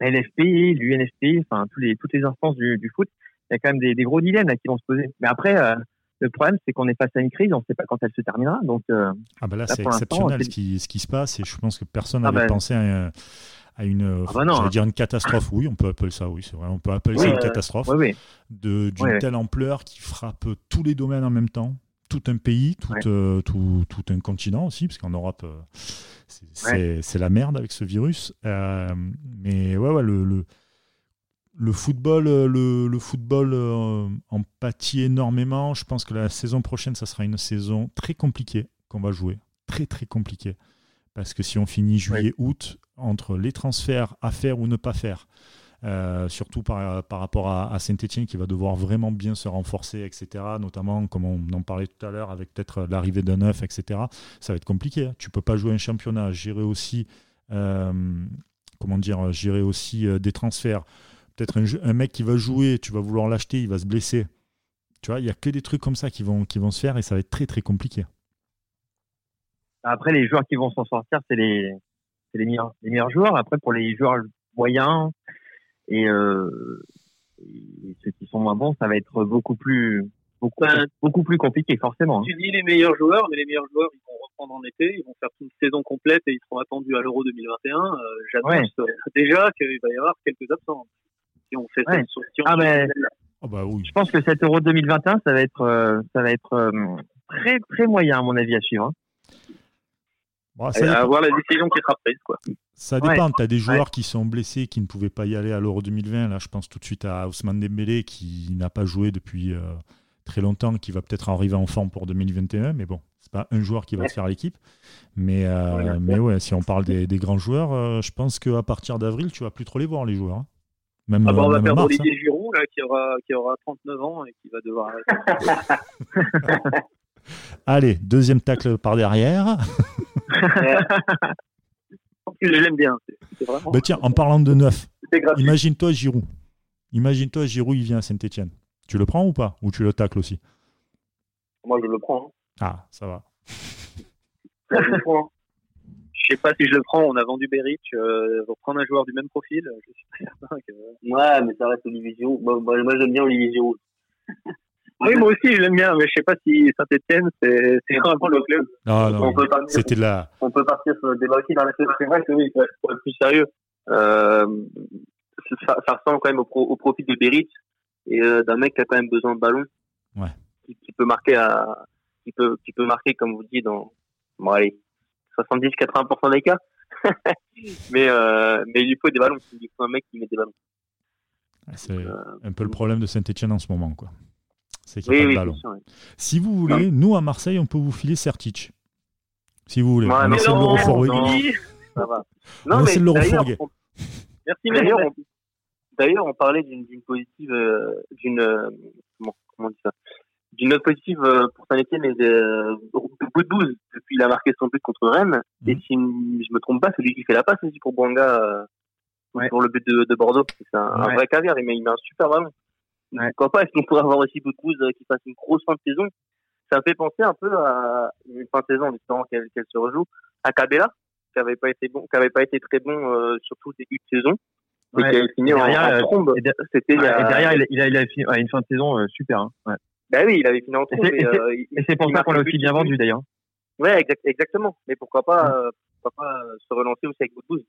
LFP, l'UNFP, enfin tous les toutes les instances du, du foot. Il y a quand même des, des gros dilemmes là, qui vont se poser. Mais après le problème, c'est qu'on est face à une crise, on ne sait pas quand elle se terminera. Donc, euh, ah bah là, c'est exceptionnel ce, qui, ce qui se passe et je pense que personne n'avait ah bah, pensé à, à une, ah bah hein. dire une catastrophe. Oui, on peut appeler ça, oui, c'est vrai, on peut appeler ça une catastrophe d'une telle ampleur qui frappe tous les domaines en même temps, tout un pays, tout, euh, tout, tout, un continent aussi, parce qu'en Europe, euh, c'est la merde avec ce virus. mais ouais, ouais, le, le le football, euh, le, football euh, en pâtit énormément. Je pense que la saison prochaine, ça sera une saison très compliquée qu'on va jouer. Très, très compliquée. Parce que si on finit juillet-août, entre les transferts à faire ou ne pas faire, euh, surtout par, par rapport à, Saint-Etienne qui va devoir vraiment bien se renforcer, etc. Notamment, comme on en parlait tout à l'heure, avec peut-être l'arrivée d'un neuf, etc. Ça va être compliqué. Hein. Tu peux pas jouer un championnat, gérer aussi, comment dire, gérer aussi des transferts Peut-être un, mec qui va jouer, tu vas vouloir l'acheter, il va se blesser. Tu vois, il n'y a que des trucs comme ça qui vont, qui vont se faire et ça va être très très compliqué. Après, les joueurs qui vont s'en sortir, c'est les, les, les meilleurs joueurs. Après, pour les joueurs moyens et, euh, ceux qui sont moins bons, ça va être beaucoup plus, beaucoup, beaucoup plus compliqué, forcément. Tu dis les meilleurs joueurs, mais les meilleurs joueurs, ils vont reprendre en été, ils vont faire une saison complète et ils seront attendus à l'Euro 2021. Euh, J'annonce déjà qu'il va y avoir quelques absents on fait ah ben, oh bah oui. Je pense que cet Euro 2021, ça va être, euh, ça va être euh, très très moyen à mon avis à suivre. Hein. Bon, ça à voir la décision qui sera prise. Quoi. Ça dépend. Tu as des joueurs qui sont blessés, qui ne pouvaient pas y aller à l'Euro 2020. Là, je pense tout de suite à Ousmane Dembélé, qui n'a pas joué depuis euh, très longtemps, qui va peut-être arriver en forme pour 2021. Mais bon, c'est pas un joueur qui va se faire l'équipe. Mais, mais ouais, si on parle des, des grands joueurs, je pense qu'à partir d'avril, tu vas plus trop les voir, les joueurs. Hein. Même, ah bah on va perdre Olivier hein. Giroud, là, qui, aura, qui aura 39 ans et qui va devoir Allez, deuxième tacle par derrière. Je l'aime bien. Bah tiens, en parlant de neuf, imagine-toi Giroud. Imagine-toi Giroud, il vient à Saint-Etienne. Tu le prends ou pas? Ou tu le tacles aussi? Moi, je le prends. Hein. Ah, ça va. je le prends. Je sais pas si je le prends. On a vendu Beric. Euh, pour prendre un joueur du même profil, je suis pas certain que. Ouais, mais ça reste Olivier Giroud. Moi, moi j'aime bien Olivier Giroud. oui, moi aussi, je l'aime bien, mais je sais pas si Saint-Etienne, c'est vraiment le club. Non, non, c'était là. On peut partir sur le débat aussi dans la C'est vrai que oui, pour être plus sérieux, euh, ça, ça, ressemble quand même au, au profil de Beric et euh, d'un mec qui a quand même besoin de ballon. Ouais. Qui, qui, peut marquer à, qui peut, qui peut marquer, comme vous dites, dans, bon, allez, 70-80% des cas. mais, euh, mais il lui faut des ballons. Il lui faut un mec qui met des ballons. C'est un peu le problème de Saint-Etienne en ce moment. quoi. C'est qu'il n'y a pas de ballon. Si vous voulez, nous à Marseille, on peut vous filer Sertic. Si vous voulez. on essaie de le refourguer. On essaie de le refourguer. Merci, d'ailleurs, on, d'ailleurs, on parlait d'une positive, euh, d'une, comment, comment on dit ça, d'une note positive euh, pour Saint-Etienne et de bout de depuis il a marqué son but contre Rennes. Mhm. Et si je me trompe pas, c'est lui qui fait la passe aussi pour Bouanga euh, Ouais. pour le but de, de Bordeaux. C'est un, un Ouais. vrai caviar, il met, il met un super ballon. Ouais. Pourquoi pas Est-ce qu'on pourrait avoir aussi bout de bouse euh, qui fasse une grosse fin de saison? Ça me fait penser un peu à une fin de saison, en espérant qu'elle se rejoue, à Cabella, qui avait pas été bon, qui avait pas été très bon euh, surtout au début de saison. Et Ouais. qui avait fini Et en, derrière, en euh, trombe. et der- C'était il y Ouais, a- Et derrière, il a, il a, il a fini, ouais, une fin de saison euh, super. Hein. Ouais. Bah oui, il avait fini en trombe. Et c'est- euh, Et c'est pour ça qu'on l'a aussi bien but. vendu d'ailleurs. Ouais, exact- exactement. Mais pourquoi pas, euh, pourquoi pas se relancer aussi avec Boudbouz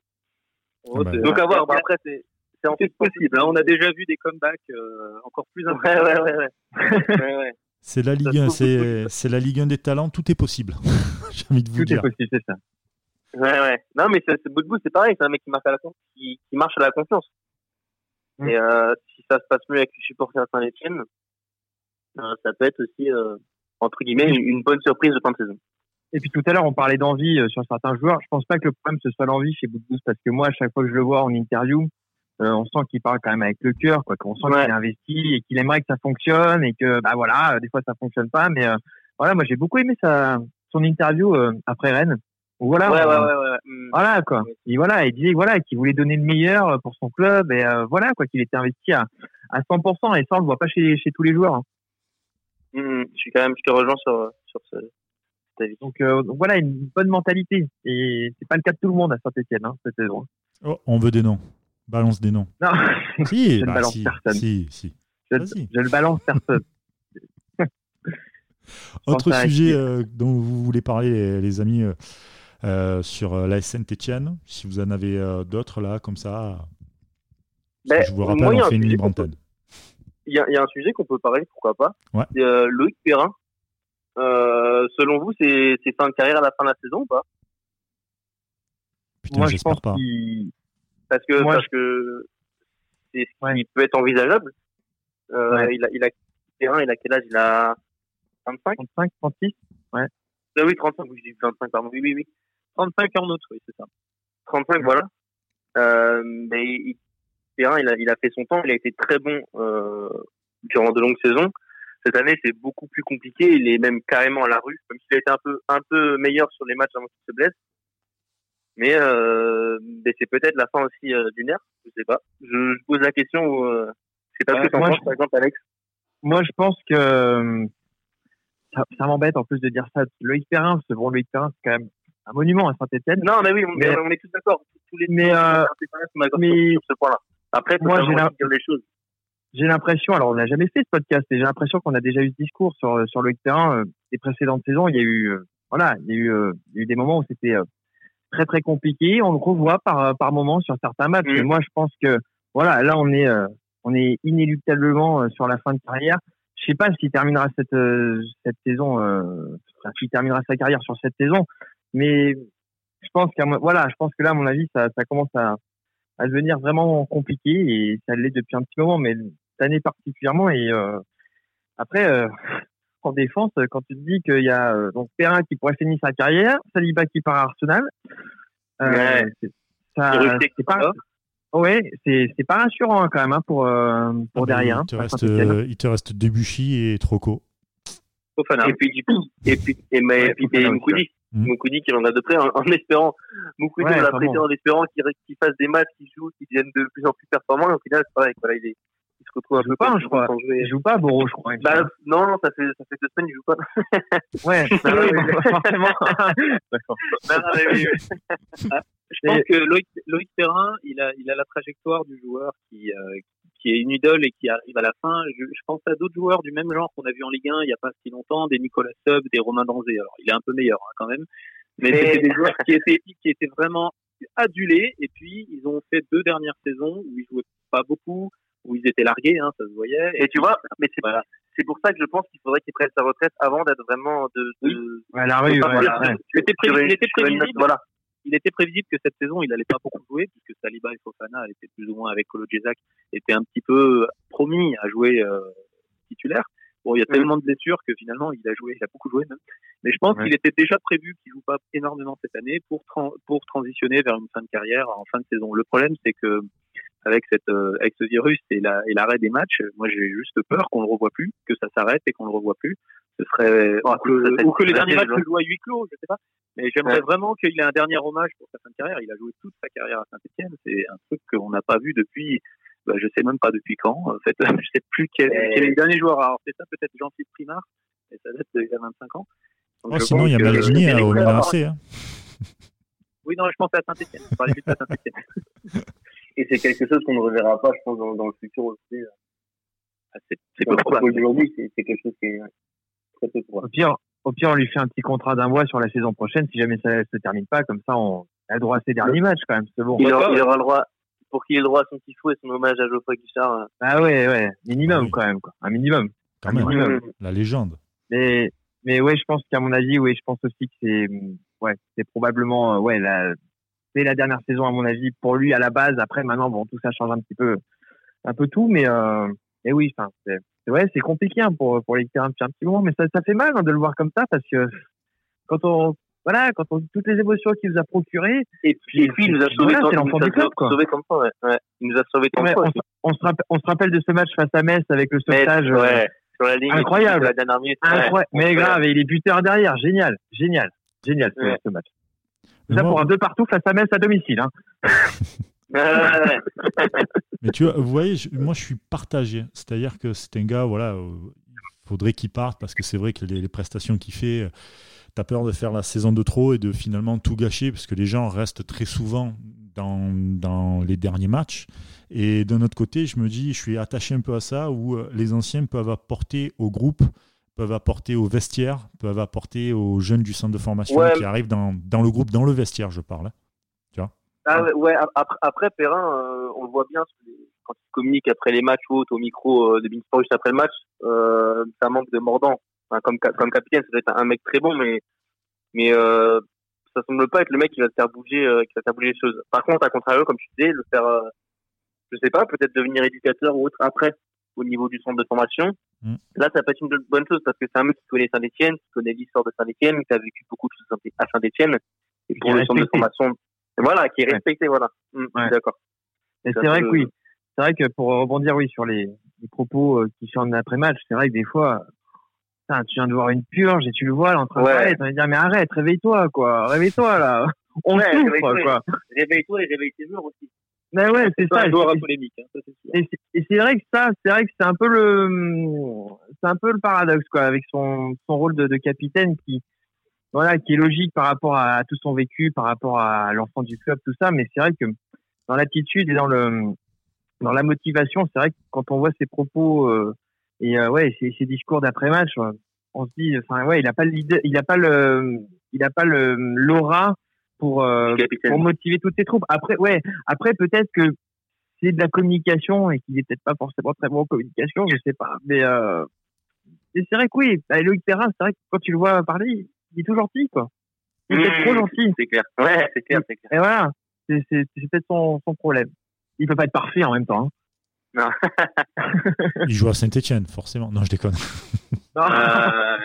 Ah bah, Donc à voir. Bah, après, c'est c'est en fait possible. hein. On a déjà vu des comebacks euh, encore plus Ouais, impressionnants. ouais, ouais, ouais. ouais, ouais. C'est la Ligue se 1, trouve c'est la Ligue 1 des talents, tout est possible. J'ai envie de vous Tout est dire. possible, c'est ça. Ouais, ouais. Non, mais c'est c'est Boudbouz, c'est pareil. C'est un mec qui marche à la confiance, qui, qui marche à la confiance. Mm. Et euh, si ça se passe mieux avec les supporters Saint-Etienne, euh, ça peut être aussi euh, entre guillemets une, une bonne surprise de fin de saison. Et puis tout à l'heure, on parlait d'envie sur certains joueurs. Je pense pas que le problème ce soit l'envie chez Boudbouz parce que moi, à chaque fois que je le vois en interview, euh, on sent qu'il parle quand même avec le cœur, quoi. Qu'on sent Ouais. qu'il est investi et qu'il aimerait que ça fonctionne et que bah voilà, euh, des fois ça fonctionne pas, mais euh, voilà, moi j'ai beaucoup aimé sa son interview euh, après Rennes. Où, voilà, ouais, on- ouais, ouais, ouais. Mm. Voilà quoi. Oui. Et voilà, il disait voilà qu'il voulait donner le meilleur euh, pour son club et euh, voilà quoi qu'il était investi à à 100% et ça on le voit pas chez chez tous les joueurs. hein. Mm, Je suis quand même, je te rejoins sur sur ce, cet avis. Donc, euh, donc voilà une bonne mentalité et c'est pas le cas de tout le monde à Saint-Étienne hein, cette saison. Oh, on veut des noms. Balance des noms. Non, Si, Je ne bah, balance si, personne. si, si. je, je le balance personne. Autre sujet euh, dont vous voulez parler, les, les amis, euh, euh, sur euh, la Saint-Etienne, si vous en avez euh, d'autres là, comme ça. Ben, je vous rappelle, moi, il y a on un fait une sujet libre qu'on peut- antenne. Il y a, il y a un sujet qu'on peut parler, pourquoi pas. Ouais. C'est, euh, Loïc Perrin. Euh, selon vous, c'est fin de carrière à la fin de la saison ou pas? Putain, Moi je j'espère pense pas. Parce que Moi, parce que c'est ce Ouais. qui peut être envisageable. Euh, Ouais. Il a il a Perrin, il a quel âge? Il a 25 35, 36. Ah oui, 35. Oui, je dis 25 pardon. Oui, oui, oui. 35 en autre, oui, c'est ça. 35, voilà. Euh, mais il, Perrin, il a, il a fait son temps, il a été très bon euh, durant de longues saisons. Cette année, c'est beaucoup plus compliqué. Il est même carrément à la rue, même s'il a été un peu, un peu meilleur sur les matchs avant qu'il se blesse. Mais, euh, mais c'est peut-être la fin aussi euh, d'une ère, je sais pas. Je, je pose la question. Euh, sais pas ce que t'en moi, penses, je- par exemple, Alex. Moi je pense que euh, ça, ça m'embête en plus de dire ça. Loïc Perrin, ce bon Loïc Perrin, c'est quand même un monument à Saint-Etienne. Non, mais oui, on, Mais- on est tous d'accord. Tous les Mais, euh, sont d'accord mais- sur ce point-là. Après, Moi, j'ai la- aussi dire les choses. j'ai l'impression, alors on n'a jamais fait ce podcast, et j'ai l'impression qu'on a déjà eu ce discours sur sur Loïc Perrin euh, des précédentes saisons. Il y a eu, euh, voilà, il y a eu, euh, il y a eu des moments où c'était euh, très très compliqué. On le revoit par par moments sur certains matchs. Mm. Et moi, je pense que voilà, là on est euh, on est inéluctablement euh, sur la fin de carrière. Je sais pas s'il terminera cette euh, cette saison, euh, enfin, s'il terminera sa carrière sur cette saison, mais je pense qu'à voilà, je pense que là, à mon avis, ça ça commence à à devenir vraiment compliqué et ça l'est depuis un petit moment, mais cette année particulièrement. Et après, en défense, quand tu te dis qu'il y a euh, donc Perrin qui pourrait finir sa carrière, Saliba qui part à Arsenal, euh, Ouais. c'est- ça, c'est pas, ouais, c'est c'est pas rassurant hein, quand même hein, pour euh, pour Ah, derrière. il, hein, te à reste, Saint-Étienne. euh, il te reste Debuchy et Troco. Fofana. Et puis, du coup, et puis, et, mais, Ouais, et puis, Fofana et Moukoudi. Mm. Moukoudi qui en a de près, en, en espérant, Moukoudi, Ouais, on l'a prêté en espérant qu'il qu'il fasse des matchs, qu'il joue, qu'il devienne de plus en plus performant, et au final, c'est pareil, voilà, il, est, il se retrouve Il peu pas, je crois. Il joue pas à Boro, je crois. Bah, non, non, ça fait, ça fait deux semaines, il joue pas. ouais, forcément. D'accord. Non, non, mais oui, oui. Je pense que Loïc, Loïc Perrin, il a, il a la trajectoire du joueur qui, euh, qui est une idole et qui arrive à la fin. Je, je pense à d'autres joueurs du même genre qu'on a vu en Ligue 1 il n'y a pas si longtemps, des Nicolas Sub, des Romain Danzé. Alors, il est un peu meilleur hein, quand même. Mais, Mais- c'était des joueurs qui étaient, qui étaient vraiment adulés. Et puis, ils ont fait deux dernières saisons où ils jouaient pas beaucoup, où ils étaient largués, hein, ça se voyait. Et tu vois, mais c'est Voilà. c'est pour ça que je pense qu'il faudrait qu'il prenne sa retraite avant d'être vraiment de, ouais. Il était, il prévisible. Voilà. il était prévisible que cette saison, il allait pas beaucoup jouer, puisque Saliba et Fofana étaient plus ou moins avec Kolo Djezak, étaient un petit peu promis à jouer euh, titulaire. Bon, il y a Mm. tellement de blessures que finalement, il a joué, il a beaucoup joué même. Mais je pense Ouais. qu'il était déjà prévu qu'il joue pas énormément cette année pour pour transitionner vers une fin de carrière en fin de saison. Le problème, c'est que avec cette euh, avec ce virus et la et l'arrêt des matchs, moi j'ai juste peur qu'on le revoie plus, que ça s'arrête et qu'on le revoit plus. Ce serait ou que les derniers matchs se jouent à huis clos, je sais pas. Mais j'aimerais vraiment qu'il ait un dernier hommage pour sa fin de carrière. Il a joué toute sa carrière à Saint-Etienne. C'est un truc qu'on n'a pas vu depuis, bah, je sais même pas depuis quand. En fait, je sais plus quel, quel est le dernier joueur. Alors c'est ça peut-être Jean-Philippe Primard, et ça date d'il y a 25 ans. Donc, oh, sinon, il y a Maldini au Milan AC. Oui, non, je pense à Saint-Etienne. Je parlais juste à Saint-Etienne. Et c'est quelque chose qu'on ne reverra pas, je pense, dans, dans le futur aussi. Ah, c'est peu probable. Aujourd'hui, c'est quelque chose qui est très peu probable. Au pire, au pire, on lui fait un petit contrat d'un mois sur la saison prochaine, si jamais ça ne se termine pas. Comme ça, on a le droit à ses derniers matchs, quand même. C'est bon. Il aura, il aura, le droit, pour qu'il ait le droit à son petit fou et son hommage à Geoffroy Guichard. Ah ouais, ouais. Minimum, oui. quand même, quoi. Un minimum. Quand même. Minimum. La légende. Mais, mais ouais, je pense qu'à mon avis, oui, je pense aussi que c'est, ouais, c'est probablement, ouais, la, c'est la dernière saison à mon avis pour lui à la base. Après, maintenant, bon, tout ça change un petit peu, un peu tout, mais, euh, mais oui, enfin, c'est, ouais, c'est compliqué hein, pour pour les terrains depuis un petit moment, mais ça, ça fait mal hein, de le voir comme ça parce que quand on, voilà, quand on toutes les émotions qu'il nous a procurées. Et puis, et puis il nous a sauvé voilà, l'enfant du club, quoi. Sauvé comme ça, ouais. ouais. Il nous a sauvé tant ouais. On, on, se rappelle, on se rappelle de ce match face à Metz avec le sauvetage. Ouais. Sur la ligne, incroyable. La dernière minute. Incroyable. Mais grave, et il est buteur derrière. Génial, génial, génial ce, ce match. Ça pour un deux partout face à Metz à domicile. Hein. Mais tu vois, vous voyez, je, moi je suis partagé. C'est-à-dire que c'est un gars, voilà, il euh, faudrait qu'il parte parce que c'est vrai que les, les prestations qu'il fait, tu as peur de faire la saison de trop et de finalement tout gâcher parce que les gens restent très souvent dans, dans les derniers matchs. Et d'un autre côté, je me dis, je suis attaché un peu à ça où euh, les anciens peuvent apporter au groupe peuvent apporter au vestiaire, peuvent apporter aux jeunes du centre de formation ouais. qui arrivent dans, dans, le groupe, dans le vestiaire, je parle. Tu vois? Ah, ouais, après, après Perrin, euh, on le voit bien quand il communique après les matchs ou au micro euh, de Beansport juste après le match, euh, ça manque de mordant. Enfin, comme, comme capitaine, ça doit être un mec très bon, mais, mais euh, ça semble pas être le mec qui va te faire bouger, euh, qui va te faire bouger les choses. Par contre, à contrario, comme tu disais, le faire, je sais pas, peut-être devenir éducateur ou autre après au niveau du centre de formation. Mmh. Là, ça peut être une bonne chose parce que c'est un mec qui connaît Saint-Etienne, qui connaît l'histoire de Saint-Etienne, qui a vécu beaucoup de choses à Saint-Etienne. Et pour le centre de formation, voilà, qui est respecté, ouais. voilà. Mmh, ouais. D'accord. Et c'est vrai que oui. C'est vrai que pour rebondir, oui, sur les, les propos euh, qui sont après match, c'est vrai que des fois, putain, tu viens de voir une purge et tu le vois là en train de parler, dire, mais arrête, réveille-toi, quoi, réveille-toi, là. On souffre, quoi. Réveille-toi et réveille tes murs aussi. Mais ouais, c'est ça. Un polémique, hein, ça et c'est vrai que ça, c'est vrai que c'est un peu le, c'est un peu le paradoxe quoi, avec son son rôle de, de, capitaine qui, voilà, qui est logique par rapport à, tout son vécu, par rapport à l'enfant du club, tout ça. Mais c'est vrai que dans l'attitude et dans le, dans la motivation, c'est vrai que quand on voit ses propos euh, et euh, ouais, ses, ses discours d'après match, on se dit, enfin ouais, il a pas il a pas le, il a pas le l'aura pour euh, pour motiver toutes ses troupes. Après, ouais, après peut-être que c'est de la communication et qu'il est peut-être pas forcément très bon en communication, je sais pas. Mais euh, c'est vrai que oui, bah, Loïc Perrin, c'est vrai que quand tu le vois parler, il est tout gentil, quoi. Il est trop gentil. C'est clair. Ouais, c'est clair, c'est clair. Et voilà, c'est peut-être son, son problème. Il peut pas être parfait en même temps. Hein. Non. il joue à Saint-Etienne, forcément. Non, je déconne. Non. Euh...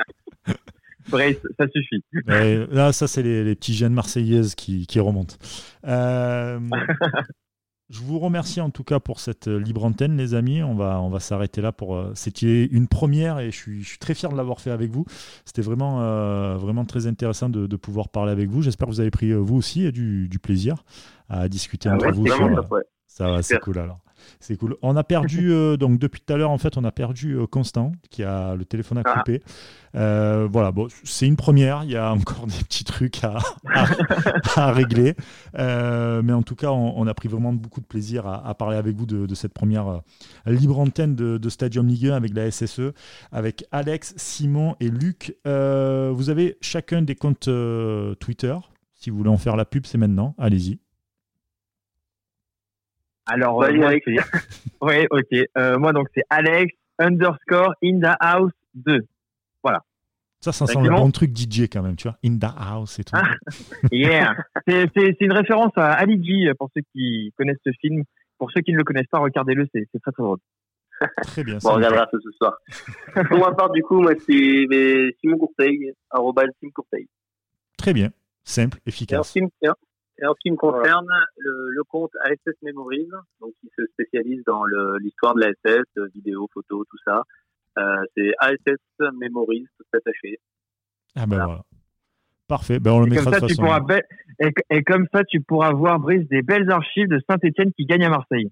Brace, ça suffit. Là, ça, c'est les, les, petits jeunes marseillaises qui, qui remontent. Euh, je vous remercie en tout cas pour cette libre antenne, les amis. On va, on va s'arrêter là pour. Euh, C'était une première et je suis, je suis très fier de l'avoir fait avec vous. C'était vraiment, euh, vraiment très intéressant de, de, pouvoir parler avec vous. J'espère que vous avez pris, vous aussi, du, du plaisir à discuter ah entre ouais, vous. Sur. Ça va, c'est cool alors. C'est cool. On a perdu, euh, donc depuis tout à l'heure, en fait, on a perdu euh, Constant, qui a le téléphone à couper. Ah. Euh, voilà, bon, c'est une première. Il y a encore des petits trucs à, à, à régler. Mais en tout cas, on, on, a pris vraiment beaucoup de plaisir à, à parler avec vous de, de cette première libre antenne de, de, Stadium Ligue 1 avec la SSE, avec Alex, Simon et Luc. Vous avez chacun des comptes Twitter. Si vous voulez en faire la pub, c'est maintenant. Allez-y. Alors, euh, moi, oui, ok. Euh, moi, donc, c'est Alex underscore in the house 2. Voilà. Ça, ça sent le bon truc DJ quand même, tu vois. In the house et tout. Ah, yeah. c'est une référence à Ali G pour ceux qui connaissent ce film. Pour ceux qui ne le connaissent pas, regardez-le, c'est très très drôle. Très bien. Bon, on regardera ça ce soir. pour ma part, du coup, moi, c'est Simon Courteil, arrobas Simon Courteil. Très bien. Simple, efficace. Sim, Et en ce qui me concerne, le, le, compte ASS Memories, donc qui se spécialise dans l'histoire de l'ASS, vidéo, photo, tout ça, euh, c'est ASS Memories, tout attaché. Ah ben voilà. Parfait, ben on le et mettra comme ça, de tu pourras et, et, comme ça, tu pourras voir, Brice, des belles archives de Saint-Etienne qui gagne à Marseille.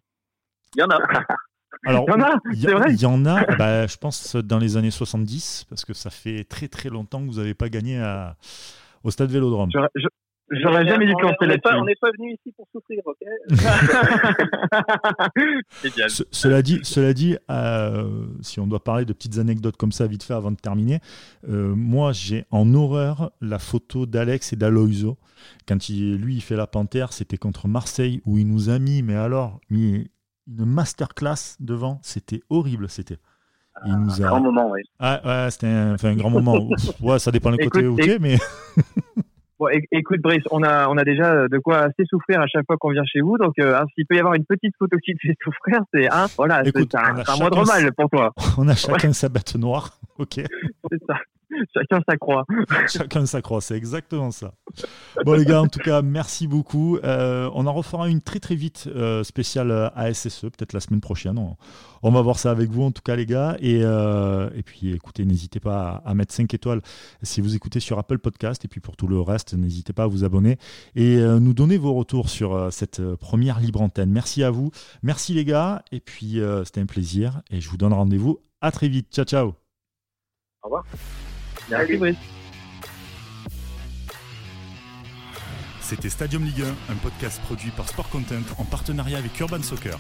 Il y en a. Alors, il y en a, c'est vrai. Il y en a, bah, je pense, dans les années 70, parce que ça fait très très longtemps que vous n'avez pas gagné à, au stade Vélodrome. Je, J'aurais jamais dû penser là-dessus. On n'est pas venu ici pour souffrir, ok Cela dit, cela dit euh, si on doit parler de petites anecdotes comme ça vite fait avant de terminer, euh, moi j'ai en horreur la photo d'Alex et d'Aloiso. Quand il, lui il fait la panthère, c'était contre Marseille où il nous a mis, mais alors, mis une masterclass devant, c'était horrible, c'était. Il nous a... Un grand moment, oui. Ah, ouais, c'était un, enfin, un grand moment. ouais, ça dépend des côtés, ok, mais. Bon, écoute Brice, on a on a déjà de quoi assez souffrir à chaque fois qu'on vient chez vous, donc euh, hein, s'il peut y avoir une petite photo qui te fait souffrir, c'est hein, voilà, c'est un, un moindre mal pour toi. On a chacun sa bête noire, ok. c'est ça. Chacun sa croix. Chacun sa croix, c'est exactement ça. Bon les gars, en tout cas, merci beaucoup. Euh, on en refera une très très vite euh, spéciale ASSE, peut-être la semaine prochaine. On, va voir ça avec vous en tout cas les gars. Et, euh, et puis écoutez, n'hésitez pas à, mettre 5 étoiles si vous écoutez sur Apple Podcast. Et puis pour tout le reste, n'hésitez pas à vous abonner et nous donner vos retours sur cette première libre antenne. Merci à vous. Merci les gars. Et puis c'était un plaisir. Et je vous donne rendez-vous à très vite. Ciao ciao. Au revoir. C'était Stadium Ligue 1, un podcast produit par Sport Content en partenariat avec Urban Soccer.